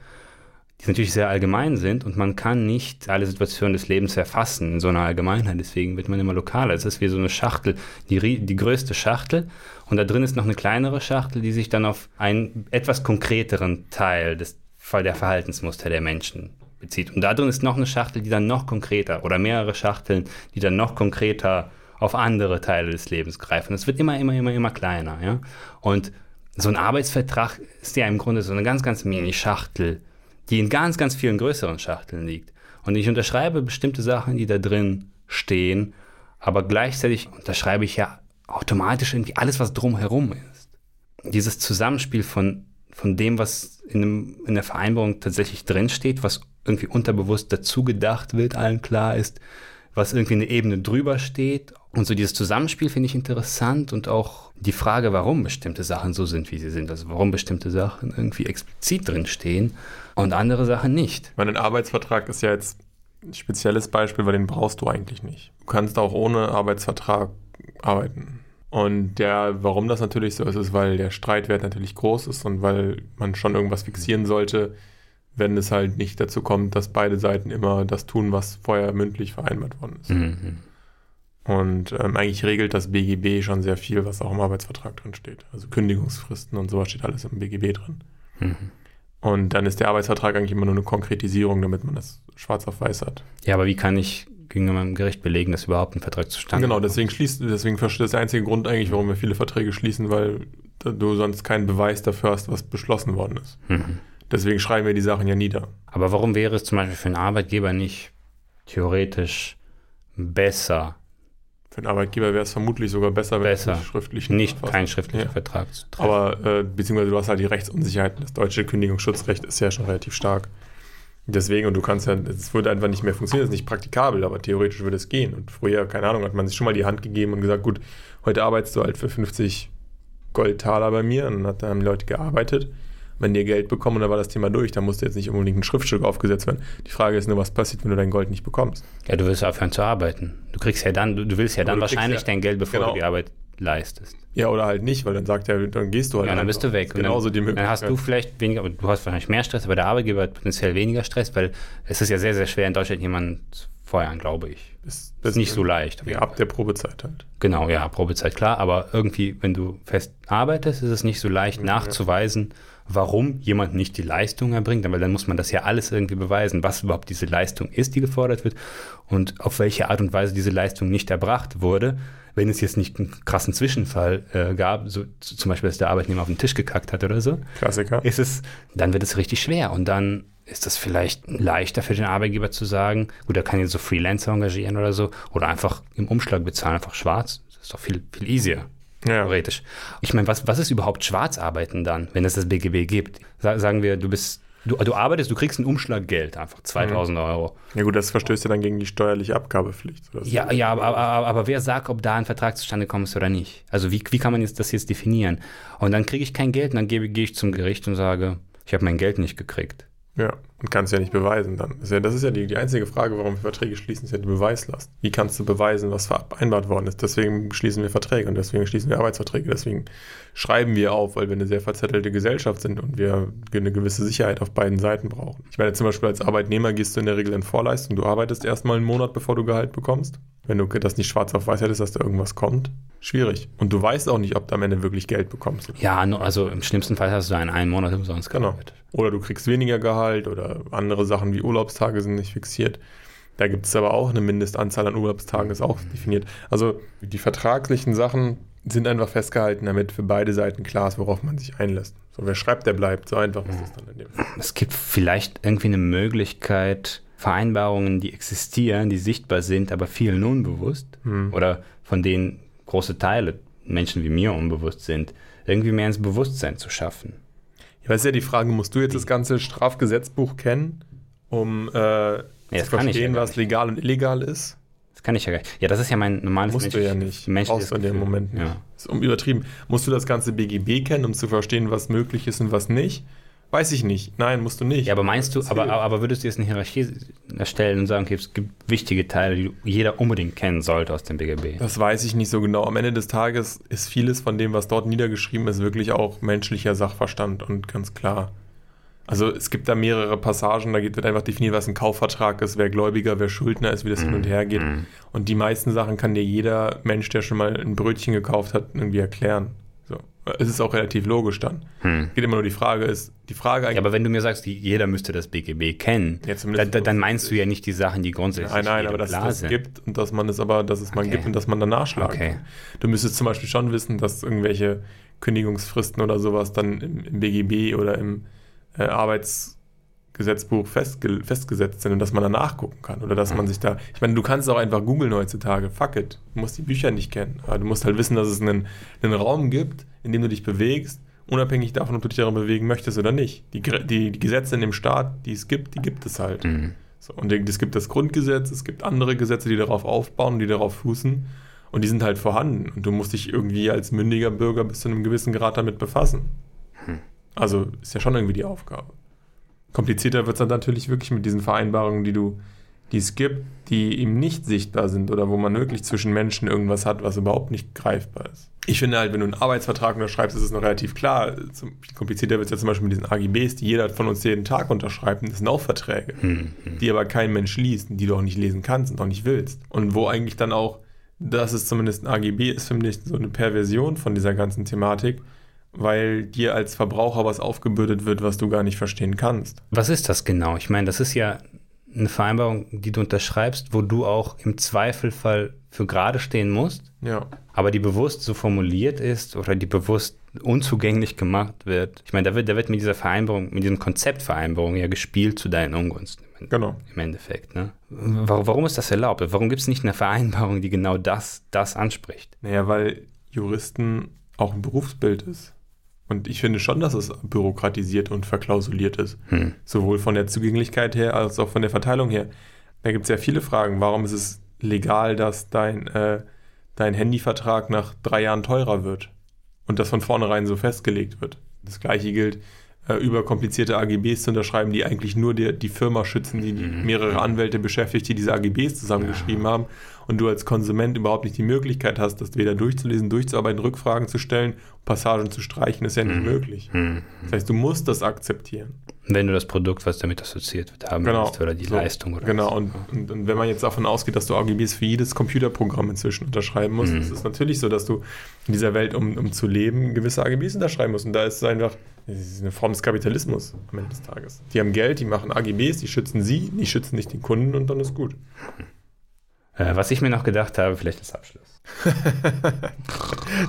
die natürlich sehr allgemein sind und man kann nicht alle Situationen des Lebens erfassen in so einer Allgemeinheit. Deswegen wird man immer lokaler. Es ist wie so eine Schachtel, die, die größte Schachtel und da drin ist noch eine kleinere Schachtel, die sich dann auf einen etwas konkreteren Teil des der Verhaltensmuster der Menschen bezieht. Und da drin ist noch eine Schachtel, die dann noch konkreter oder mehrere Schachteln, die dann noch konkreter auf andere Teile des Lebens greifen. Es wird immer, immer, immer, immer kleiner. Ja? Und so ein Arbeitsvertrag ist ja im Grunde so eine ganz, ganz mini-Schachtel, die in ganz, ganz vielen größeren Schachteln liegt. Und ich unterschreibe bestimmte Sachen, die da drin stehen, aber gleichzeitig unterschreibe ich ja automatisch irgendwie alles, was drumherum ist. Dieses Zusammenspiel von, von dem, was in, einem, in der Vereinbarung tatsächlich drinsteht, was irgendwie unterbewusst dazu gedacht wird, allen klar ist, was irgendwie eine Ebene drüber steht. Und so dieses Zusammenspiel finde ich interessant und auch die Frage, warum bestimmte Sachen so sind, wie sie sind. Also warum bestimmte Sachen irgendwie explizit drinstehen und andere Sachen nicht. Mein Arbeitsvertrag ist ja jetzt ein spezielles Beispiel, weil den brauchst du eigentlich nicht. Du kannst auch ohne Arbeitsvertrag arbeiten. Und der, warum das natürlich so ist, ist, weil der Streitwert natürlich groß ist und weil man schon irgendwas fixieren sollte, wenn es halt nicht dazu kommt, dass beide Seiten immer das tun, was vorher mündlich vereinbart worden ist. Mhm. Und ähm, eigentlich regelt das BGB schon sehr viel, was auch im Arbeitsvertrag drin steht. Also Kündigungsfristen und sowas steht alles im BGB drin. Mhm. Und dann ist der Arbeitsvertrag eigentlich immer nur eine Konkretisierung, damit man das schwarz auf weiß hat. Ja, aber wie kann ich gegenüber meinem Gericht belegen, dass überhaupt ein Vertrag zustande kommt? Genau, deswegen schließt, deswegen das ist der einzige Grund eigentlich, warum wir viele Verträge schließen, weil du sonst keinen Beweis dafür hast, was beschlossen worden ist. Mhm. Deswegen schreiben wir die Sachen ja nieder. Aber warum wäre es zum Beispiel für einen Arbeitgeber nicht theoretisch besser, für einen Arbeitgeber wäre es vermutlich sogar besser, wenn besser. es schriftlich nicht kein schriftlicher ja. Vertrag zu treffen. Aber äh, beziehungsweise du hast halt die Rechtsunsicherheit. Das deutsche Kündigungsschutzrecht ist ja schon relativ stark. Deswegen, und du kannst ja, es würde einfach nicht mehr funktionieren, es ist nicht praktikabel, aber theoretisch würde es gehen. Und früher, keine Ahnung, hat man sich schon mal die Hand gegeben und gesagt, gut, heute arbeitest du halt für 50 Goldtaler bei mir und dann haben die Leute gearbeitet wenn die Geld bekommen und dann war das Thema durch, dann musste jetzt nicht unbedingt ein Schriftstück aufgesetzt werden. Die Frage ist nur, was passiert, wenn du dein Gold nicht bekommst? Ja, du willst aufhören zu arbeiten. Du kriegst ja dann, du, du willst ja dann wahrscheinlich ja, dein Geld, bevor genau. du die Arbeit leistest. Ja, oder halt nicht, weil dann sagt er, dann gehst du halt. Ja, dann bist du weg. Genauso dann, die Möglichkeit. Dann hast du vielleicht weniger, du hast wahrscheinlich mehr Stress, aber der Arbeitgeber hat potenziell weniger Stress, weil es ist ja sehr, sehr schwer in Deutschland jemanden zu feuern, glaube ich. Das, das ist nicht so leicht. Ja, ab der Probezeit halt. Genau, ja, Probezeit, klar, aber irgendwie, wenn du fest arbeitest, ist es nicht so leicht ja, nachzuweisen, ja warum jemand nicht die Leistung erbringt, weil dann muss man das ja alles irgendwie beweisen, was überhaupt diese Leistung ist, die gefordert wird und auf welche Art und Weise diese Leistung nicht erbracht wurde. Wenn es jetzt nicht einen krassen Zwischenfall äh, gab, so zum Beispiel, dass der Arbeitnehmer auf den Tisch gekackt hat oder so, Klassiker. ist es, dann wird es richtig schwer und dann ist das vielleicht leichter für den Arbeitgeber zu sagen, gut, er kann jetzt so Freelancer engagieren oder so oder einfach im Umschlag bezahlen, einfach schwarz. Das ist doch viel, viel easier. Ja. Theoretisch. Ich meine, was, was ist überhaupt Schwarzarbeiten dann, wenn es das BGB gibt? Sagen wir, du bist Du, du, arbeitest, du kriegst einen Umschlag Geld, einfach 2000 mhm. Euro. Ja gut, das verstößt ja dann gegen die steuerliche Abgabepflicht. ja, ja aber, aber, aber, wer sagt, ob da ein Vertrag zustande kommt oder nicht? Also wie, wie kann man jetzt das jetzt definieren? Und dann kriege ich kein Geld und dann gehe, gehe ich zum Gericht und sage, ich habe mein Geld nicht gekriegt. Ja, und kannst ja nicht beweisen dann. Das ist ja, das ist ja die, die einzige Frage, warum wir Verträge schließen, ist ja die Beweislast. Wie kannst du beweisen, was vereinbart worden ist? Deswegen schließen wir Verträge und deswegen schließen wir Arbeitsverträge. Deswegen schreiben wir auf, weil wir eine sehr verzettelte Gesellschaft sind und wir eine gewisse Sicherheit auf beiden Seiten brauchen. Ich meine, zum Beispiel als Arbeitnehmer gehst du in der Regel in Vorleistung. Du arbeitest erstmal einen Monat, bevor du Gehalt bekommst. Wenn du das nicht schwarz auf weiß hättest, dass da irgendwas kommt, schwierig. Und du weißt auch nicht, ob du am Ende wirklich Geld bekommst. Ja, also im schlimmsten Fall hast du einen, einen Monat umsonst genau. gearbeitet. Genau. Oder du kriegst weniger Gehalt oder andere Sachen wie Urlaubstage sind nicht fixiert. Da gibt es aber auch eine Mindestanzahl an Urlaubstagen, ist auch definiert. Also die vertraglichen Sachen sind einfach festgehalten, damit für beide Seiten klar ist, worauf man sich einlässt. So, wer schreibt, der bleibt. So einfach ist es dann in dem Fall. Es gibt vielleicht irgendwie eine Möglichkeit, Vereinbarungen, die existieren, die sichtbar sind, aber vielen unbewusst hm. oder von denen große Teile Menschen wie mir unbewusst sind, irgendwie mehr ins Bewusstsein zu schaffen. Ja, ist ja die Frage, musst du jetzt das ganze Strafgesetzbuch kennen, um äh, ja, zu verstehen, ja was legal und illegal ist? Das kann ich ja gar nicht. Ja, das ist ja mein normales Musst du ja nicht. Brauchst du in dem Moment nicht. Ja. Ist um übertrieben. Musst du das ganze BGB kennen, um zu verstehen, was möglich ist und was nicht? Weiß ich nicht. Nein, musst du nicht. Ja, aber meinst du, aber, aber würdest du jetzt eine Hierarchie erstellen und sagen, okay, es gibt wichtige Teile, die jeder unbedingt kennen sollte aus dem BGB? Das weiß ich nicht so genau. Am Ende des Tages ist vieles von dem, was dort niedergeschrieben ist, wirklich auch menschlicher Sachverstand und ganz klar. Also es gibt da mehrere Passagen, da wird einfach definiert, was ein Kaufvertrag ist, wer Gläubiger, wer Schuldner ist, wie das hin und her geht. Mm. Und die meisten Sachen kann dir jeder Mensch, der schon mal ein Brötchen gekauft hat, irgendwie erklären. So. Es ist auch relativ logisch dann. Hm. Geht immer nur die Frage ist, die Frage eigentlich. Ja, aber wenn du mir sagst, jeder müsste das BGB kennen, Ja, da, dann meinst du ja nicht die Sachen, die grundsätzlich Nein, nein, aber dass es das gibt und dass man es aber, dass es man Okay. gibt und dass man dann nachschlagen Okay. kann. Du müsstest zum Beispiel schon wissen, dass irgendwelche Kündigungsfristen oder sowas dann im, im BGB oder im äh, Arbeitsgesetzbuch festge festgesetzt sind und dass man da nachgucken kann. Oder dass man sich da. Ich meine, du kannst auch einfach googeln heutzutage. Fuck it. Du musst die Bücher nicht kennen. Aber du musst halt wissen, dass es einen, einen Raum gibt, in dem du dich bewegst, unabhängig davon, ob du dich darin bewegen möchtest oder nicht. Die, die, die Gesetze in dem Staat, die es gibt, die gibt es halt. Mhm. So, und es gibt das Grundgesetz, es gibt andere Gesetze, die darauf aufbauen, die darauf fußen. Und die sind halt vorhanden. Und du musst dich irgendwie als mündiger Bürger bis zu einem gewissen Grad damit befassen. Also ist ja schon irgendwie die Aufgabe. Komplizierter wird es dann natürlich wirklich mit diesen Vereinbarungen, die du, die es gibt, die eben nicht sichtbar sind oder wo man wirklich zwischen Menschen irgendwas hat, was überhaupt nicht greifbar ist. Ich finde halt, wenn du einen Arbeitsvertrag unterschreibst, ist es noch relativ klar. Komplizierter wird es ja zum Beispiel mit diesen AGBs, die jeder von uns jeden Tag unterschreibt. Und das sind auch Verträge Hm. die aber kein Mensch liest, und die du auch nicht lesen kannst und auch nicht willst. Und wo eigentlich dann auch, das ist zumindest ein AGB, ist für mich so eine Perversion von dieser ganzen Thematik, weil dir als Verbraucher was aufgebürdet wird, was du gar nicht verstehen kannst. Was ist das genau? Ich meine, das ist ja eine Vereinbarung, die du unterschreibst, wo du auch im Zweifelfall für gerade stehen musst, Ja. aber die bewusst so formuliert ist oder die bewusst unzugänglich gemacht wird. Ich meine, da wird, da wird mit dieser Vereinbarung, mit diesem Konzept Vereinbarung ja gespielt zu deinen Ungunsten. Genau. Im Endeffekt. Ne? Warum, warum ist das erlaubt? Warum gibt es nicht eine Vereinbarung, die genau das, das anspricht? Naja, weil Juristen auch ein Berufsbild ist. Und ich finde schon, dass es bürokratisiert und verklausuliert ist. Hm. Sowohl von der Zugänglichkeit her als auch von der Verteilung her. Da gibt es ja viele Fragen. Warum ist es legal, dass dein, äh, dein Handyvertrag nach drei Jahren teurer wird? Und das von vornherein so festgelegt wird. Das gleiche gilt, äh, über komplizierte AGBs zu unterschreiben, die eigentlich nur die, die Firma schützen, die, die mehrere Anwälte beschäftigt, die diese AGBs zusammengeschrieben haben. Und du als Konsument überhaupt nicht die Möglichkeit hast, das weder durchzulesen, durchzuarbeiten, Rückfragen zu stellen, Passagen zu streichen, ist ja nicht möglich. Hm. Das heißt, du musst das akzeptieren. Wenn du das Produkt, was damit assoziiert wird, haben Genau. willst oder die So, Leistung oder Genau, und, und, und wenn man jetzt davon ausgeht, dass du AGBs für jedes Computerprogramm inzwischen unterschreiben musst, Mhm. ist es natürlich so, dass du in dieser Welt, um, um zu leben, gewisse AGBs unterschreiben musst. Und da ist es einfach das ist eine Form des Kapitalismus am Ende des Tages. Die haben Geld, die machen AGBs, die schützen sie, die schützen nicht den Kunden und dann ist gut. Äh, was ich mir noch gedacht habe, vielleicht als Abschluss.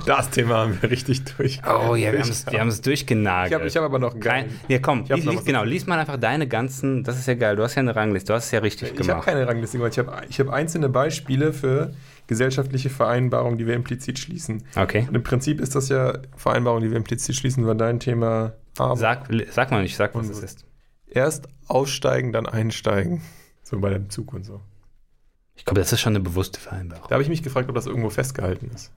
Das Thema haben wir richtig durch. Oh ja, wir Ich- haben es durchgenagelt. Ich habe ich hab aber noch einen Kein, ja, komm, Ich lies, noch lies, genau, lies mal einfach deine ganzen, das ist ja geil, du hast ja eine Rangliste, du hast es ja richtig Ich habe gemacht. keine Rangliste gemacht. Ich habe ich hab einzelne Beispiele für gesellschaftliche Vereinbarungen, die wir implizit schließen. Okay. Und im Prinzip ist das ja Vereinbarung, die wir implizit schließen, war dein Thema. Aber Sag, sag mal nicht, sag, was es ist. erst aussteigen, dann einsteigen. So bei dem Zug und so. Ich glaube, das ist schon eine bewusste Vereinbarung. Da habe ich mich gefragt, ob das irgendwo festgehalten ist.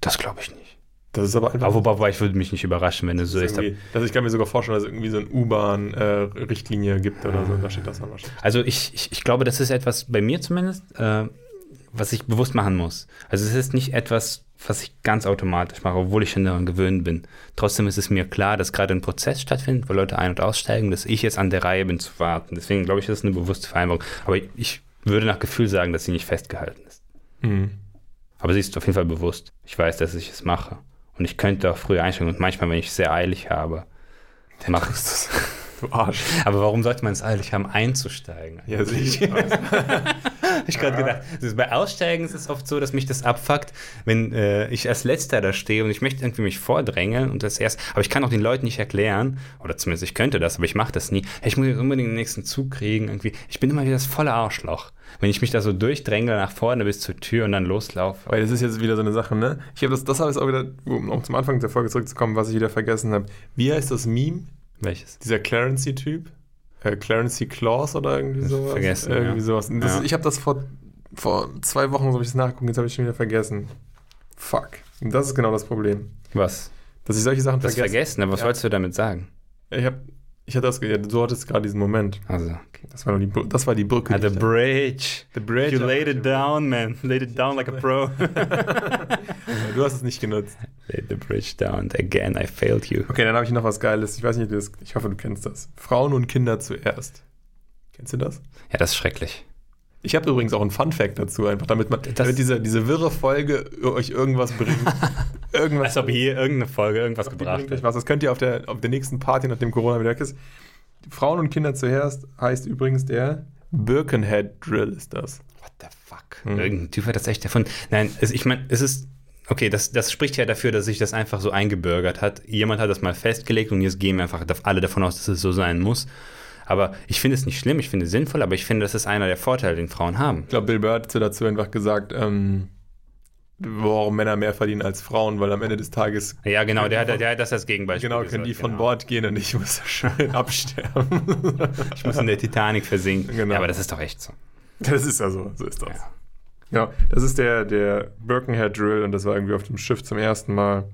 Das glaube ich nicht. Das ist aber einfach. Aber wobei, ich würde mich nicht überraschen, wenn es so ist. dass ich kann mir sogar vorstellen, dass es irgendwie so eine U-Bahn-Richtlinie gibt oder so. Da steht das dann wahrscheinlich. Also ich, ich, ich glaube, das ist etwas, bei mir zumindest, äh, was ich bewusst machen muss. Also es ist nicht etwas, was ich ganz automatisch mache, obwohl ich schon daran gewöhnt bin. Trotzdem ist es mir klar, dass gerade ein Prozess stattfindet, wo Leute ein- und aussteigen, dass ich jetzt an der Reihe bin zu warten. Deswegen glaube ich, das ist eine bewusste Vereinbarung. Aber ich würde nach Gefühl sagen, dass sie nicht festgehalten ist. Mhm. Aber sie ist auf jeden Fall bewusst. Ich weiß, dass ich es mache. Und ich könnte auch früher einsteigen. Und manchmal, wenn ich es sehr eilig habe, mache ich es. Du Arsch. Aber warum sollte man es eilig haben, einzusteigen? Ja, sicher. Hab ich gerade gedacht. Ist, bei Aussteigen ist es oft so, dass mich das abfuckt, wenn äh, ich als Letzter da stehe und ich möchte irgendwie mich vordrängeln und das erst, aber ich kann auch den Leuten nicht erklären, oder zumindest ich könnte das, aber ich mache das nie. Hey, ich muss jetzt unbedingt den nächsten Zug kriegen, irgendwie. Ich bin immer wieder das volle Arschloch. Wenn ich mich da so durchdrängle nach vorne bis zur Tür und dann loslaufe. Weil das ist jetzt wieder so eine Sache, ne? Ich habe das, das habe ich auch wieder, um um zum Anfang der Folge zurückzukommen, was ich wieder vergessen habe. Wie heißt das Meme? Welches? Dieser Clarency-Typ? Äh, Clarency Claus oder irgendwie sowas? Vergessen, Irgendwie ja. sowas. Das, Ja. Ich habe das vor, vor zwei Wochen, so habe ich es nachgeguckt, jetzt habe ich schon wieder vergessen. Fuck. Und das ist genau das Problem. Was? Dass ich solche Sachen Das vergesse. vergessen, aber was Ja. wolltest du damit sagen? Ich habe ich hatte das, ja, du hattest gerade diesen Moment. Also, okay. Das war, die, Br- das war die Brücke. Ah, the bridge. The bridge. You laid it down, man. Laid it down like a pro. Du hast es nicht genutzt. laid the bridge down. Again, I failed you. Okay, dann habe ich noch was Geiles. Ich weiß nicht, ich hoffe, du kennst das. Frauen und Kinder zuerst. Kennst du das? Ja, das ist schrecklich. Ich habe übrigens auch einen Fun-Fact dazu, einfach damit man, damit diese, diese wirre Folge euch irgendwas bringt. irgendwas. Als ob hier irgendeine Folge irgendwas gebracht hat. was. Das könnt ihr auf der, auf der nächsten Party, nachdem Corona wieder weg ist. Frauen und Kinder zuerst heißt übrigens der Birkenhead Drill ist das. What the fuck? Mhm. Irgendein Typ hat das echt davon. Nein, es, ich meine, es ist. Okay, das, das spricht ja dafür, dass sich das einfach so eingebürgert hat. Jemand hat das mal festgelegt und jetzt gehen wir einfach alle davon aus, dass es so sein muss. Aber ich finde es nicht schlimm, ich finde es sinnvoll, aber ich finde, das ist einer der Vorteile, den Frauen haben. Ich glaube, Bill Burr hat dazu einfach gesagt, ähm, warum Männer mehr verdienen als Frauen, weil am Ende des Tages Ja, genau, der hat, der hat das als Gegenbeispiel. genau können die von genau. Bord gehen und ich muss schön absterben. Ich muss in der Titanic versinken. Genau. Ja, aber das ist doch echt so. Das ist ja so, so ist das. Ja. Ja, das ist der, der Birkenhead Drill und das war irgendwie auf dem Schiff zum ersten Mal.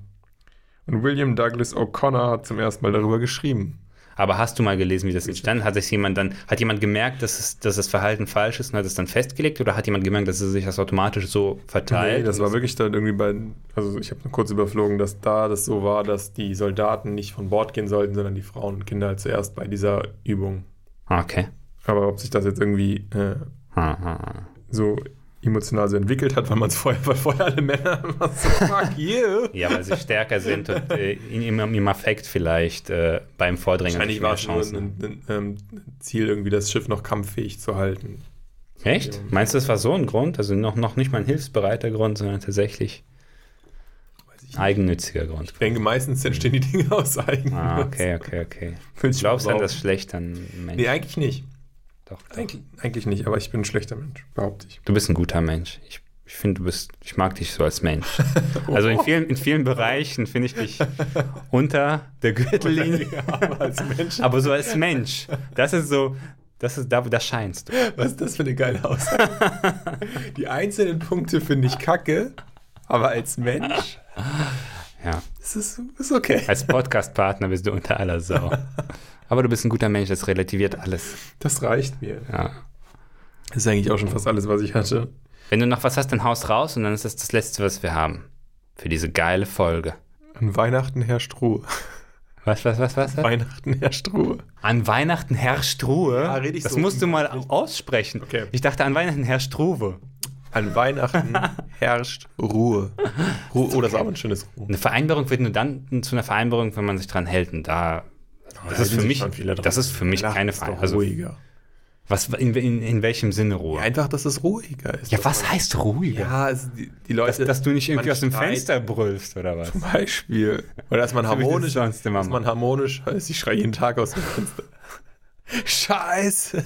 Und William Douglas O'Connor hat zum ersten Mal darüber geschrieben. Aber hast du mal gelesen, wie das entstanden? Hat sich jemand dann, hat jemand gemerkt, dass, es, dass das Verhalten falsch ist und hat es dann festgelegt oder hat jemand gemerkt, dass es sich das automatisch so verteilt? Nee, das war wirklich dann irgendwie bei, also ich habe kurz überflogen, dass da das so war, dass die Soldaten nicht von Bord gehen sollten, sondern die Frauen und Kinder zuerst bei dieser Übung. Ah, Okay. Aber ob sich das jetzt irgendwie äh, so emotional so entwickelt hat, weil man es vorher, weil vorher alle Männer immer so, fuck you. Ja, weil sie stärker sind und äh, im, im Affekt vielleicht äh, beim Vordringen Wahrscheinlich war es Chancen. ein, ein, ähm, Ziel, irgendwie das Schiff noch kampffähig zu halten. Echt? Meinst du, das war so ein Grund? Also noch, noch nicht mal ein hilfsbereiter Grund, sondern tatsächlich Weiß ich nicht. eigennütziger Grund. Ich denke, meistens entstehen die Dinge aus Eigennutz. Ah, okay, okay, okay. Du glaubst an das schlecht an Menschen? Nee, eigentlich nicht. Doch. Eigentlich, eigentlich nicht, aber ich bin ein schlechter Mensch, behaupte ich. Du bist ein guter Mensch. Ich, ich finde, du bist, ich mag dich so als Mensch. Also in vielen, in vielen Bereichen finde ich dich unter der Gürtellinie. aber als Mensch. Aber so als Mensch, das ist so, das ist da, da scheinst du. Was ist das für eine geile Aussage? die einzelnen Punkte finde ich kacke, aber als Mensch Ja. ist es ist okay. Als Podcast-Partner bist du unter aller Sau. Aber du bist ein guter Mensch, das relativiert alles. Das reicht mir. Ja. Das ist eigentlich auch schon fast alles, was ich hatte. Wenn du noch was hast, dann haust raus und dann ist das das Letzte, was wir haben. Für diese geile Folge. An Weihnachten herrscht Ruhe. Was, was, was, was? Weihnachten herrscht Ruhe. An Weihnachten herrscht Ruhe. Ja, red ich das so musst du mal aussprechen. Okay. Ich dachte, an Weihnachten herrscht Ruhe. An Weihnachten herrscht Ruhe. Ruhe. Oh, das ist aber ein schönes Ruhe. Eine Vereinbarung wird nur dann zu einer Vereinbarung, wenn man sich dran hält. Und da, das ist für mich, das ist für mich keine Vereinbarung. Vereinbarung. Also, ruhiger. was, in, in, in welchem Sinne Ruhe? Ja, einfach, dass es ruhiger ist. Ja, was heißt ruhiger? Ja, also die, die Leute. dass, dass du nicht irgendwie aus dem schreit Fenster brüllst oder was? Zum Beispiel. Oder dass man harmonisch, sonst immer dass man harmonisch heißt, ich schreie jeden Tag aus dem Fenster. Scheiße.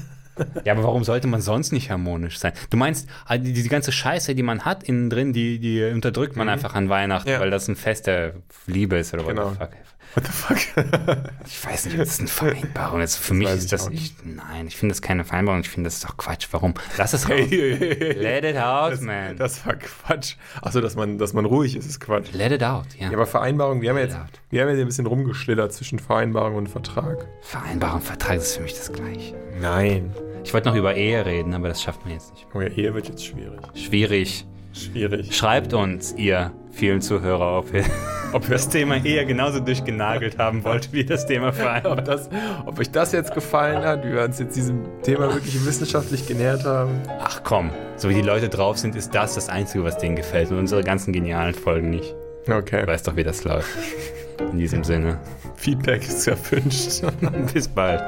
Ja, aber warum sollte man sonst nicht harmonisch sein? Du meinst, ah, die, die ganze Scheiße, die man hat innen drin, die, die unterdrückt man einfach an Weihnachten, Ja. weil das ein Fest der Liebe ist oder Genau. fuck. What the fuck? Ich weiß nicht, das eine Vereinbarung ist. Für mich weiß ist das nicht. Nein, ich finde das keine Vereinbarung. Ich finde das ist doch Quatsch. Warum? Lass es raus. Hey, hey, hey, hey. Let it out, das, man. das war Quatsch. Achso, dass man, dass man ruhig ist, ist Quatsch. Let it out, ja. Ja, aber Vereinbarung, wir haben ja jetzt, wir haben ja ein bisschen rumgeschlittert zwischen Vereinbarung und Vertrag. Vereinbarung, Vertrag ist für mich das Gleiche. Nein. Ich wollte noch über Ehe reden, aber das schafft man jetzt nicht. Oh ja, Ehe wird jetzt schwierig. Schwierig. Schwierig. Schreibt uns, ihr vielen Zuhörer, ob ihr, ob ihr das Thema Ehe genauso durchgenagelt haben wollt, wie das Thema Vereinbarung. Ob, das, ob euch das jetzt gefallen hat, wie wir uns jetzt diesem Thema wirklich wissenschaftlich genähert haben. Ach komm, so wie die Leute drauf sind, ist das das Einzige, was denen gefällt und unsere ganzen genialen Folgen nicht. Okay. Weißt doch, wie das läuft. In diesem Sinne, Feedback ist erwünscht. bis bald.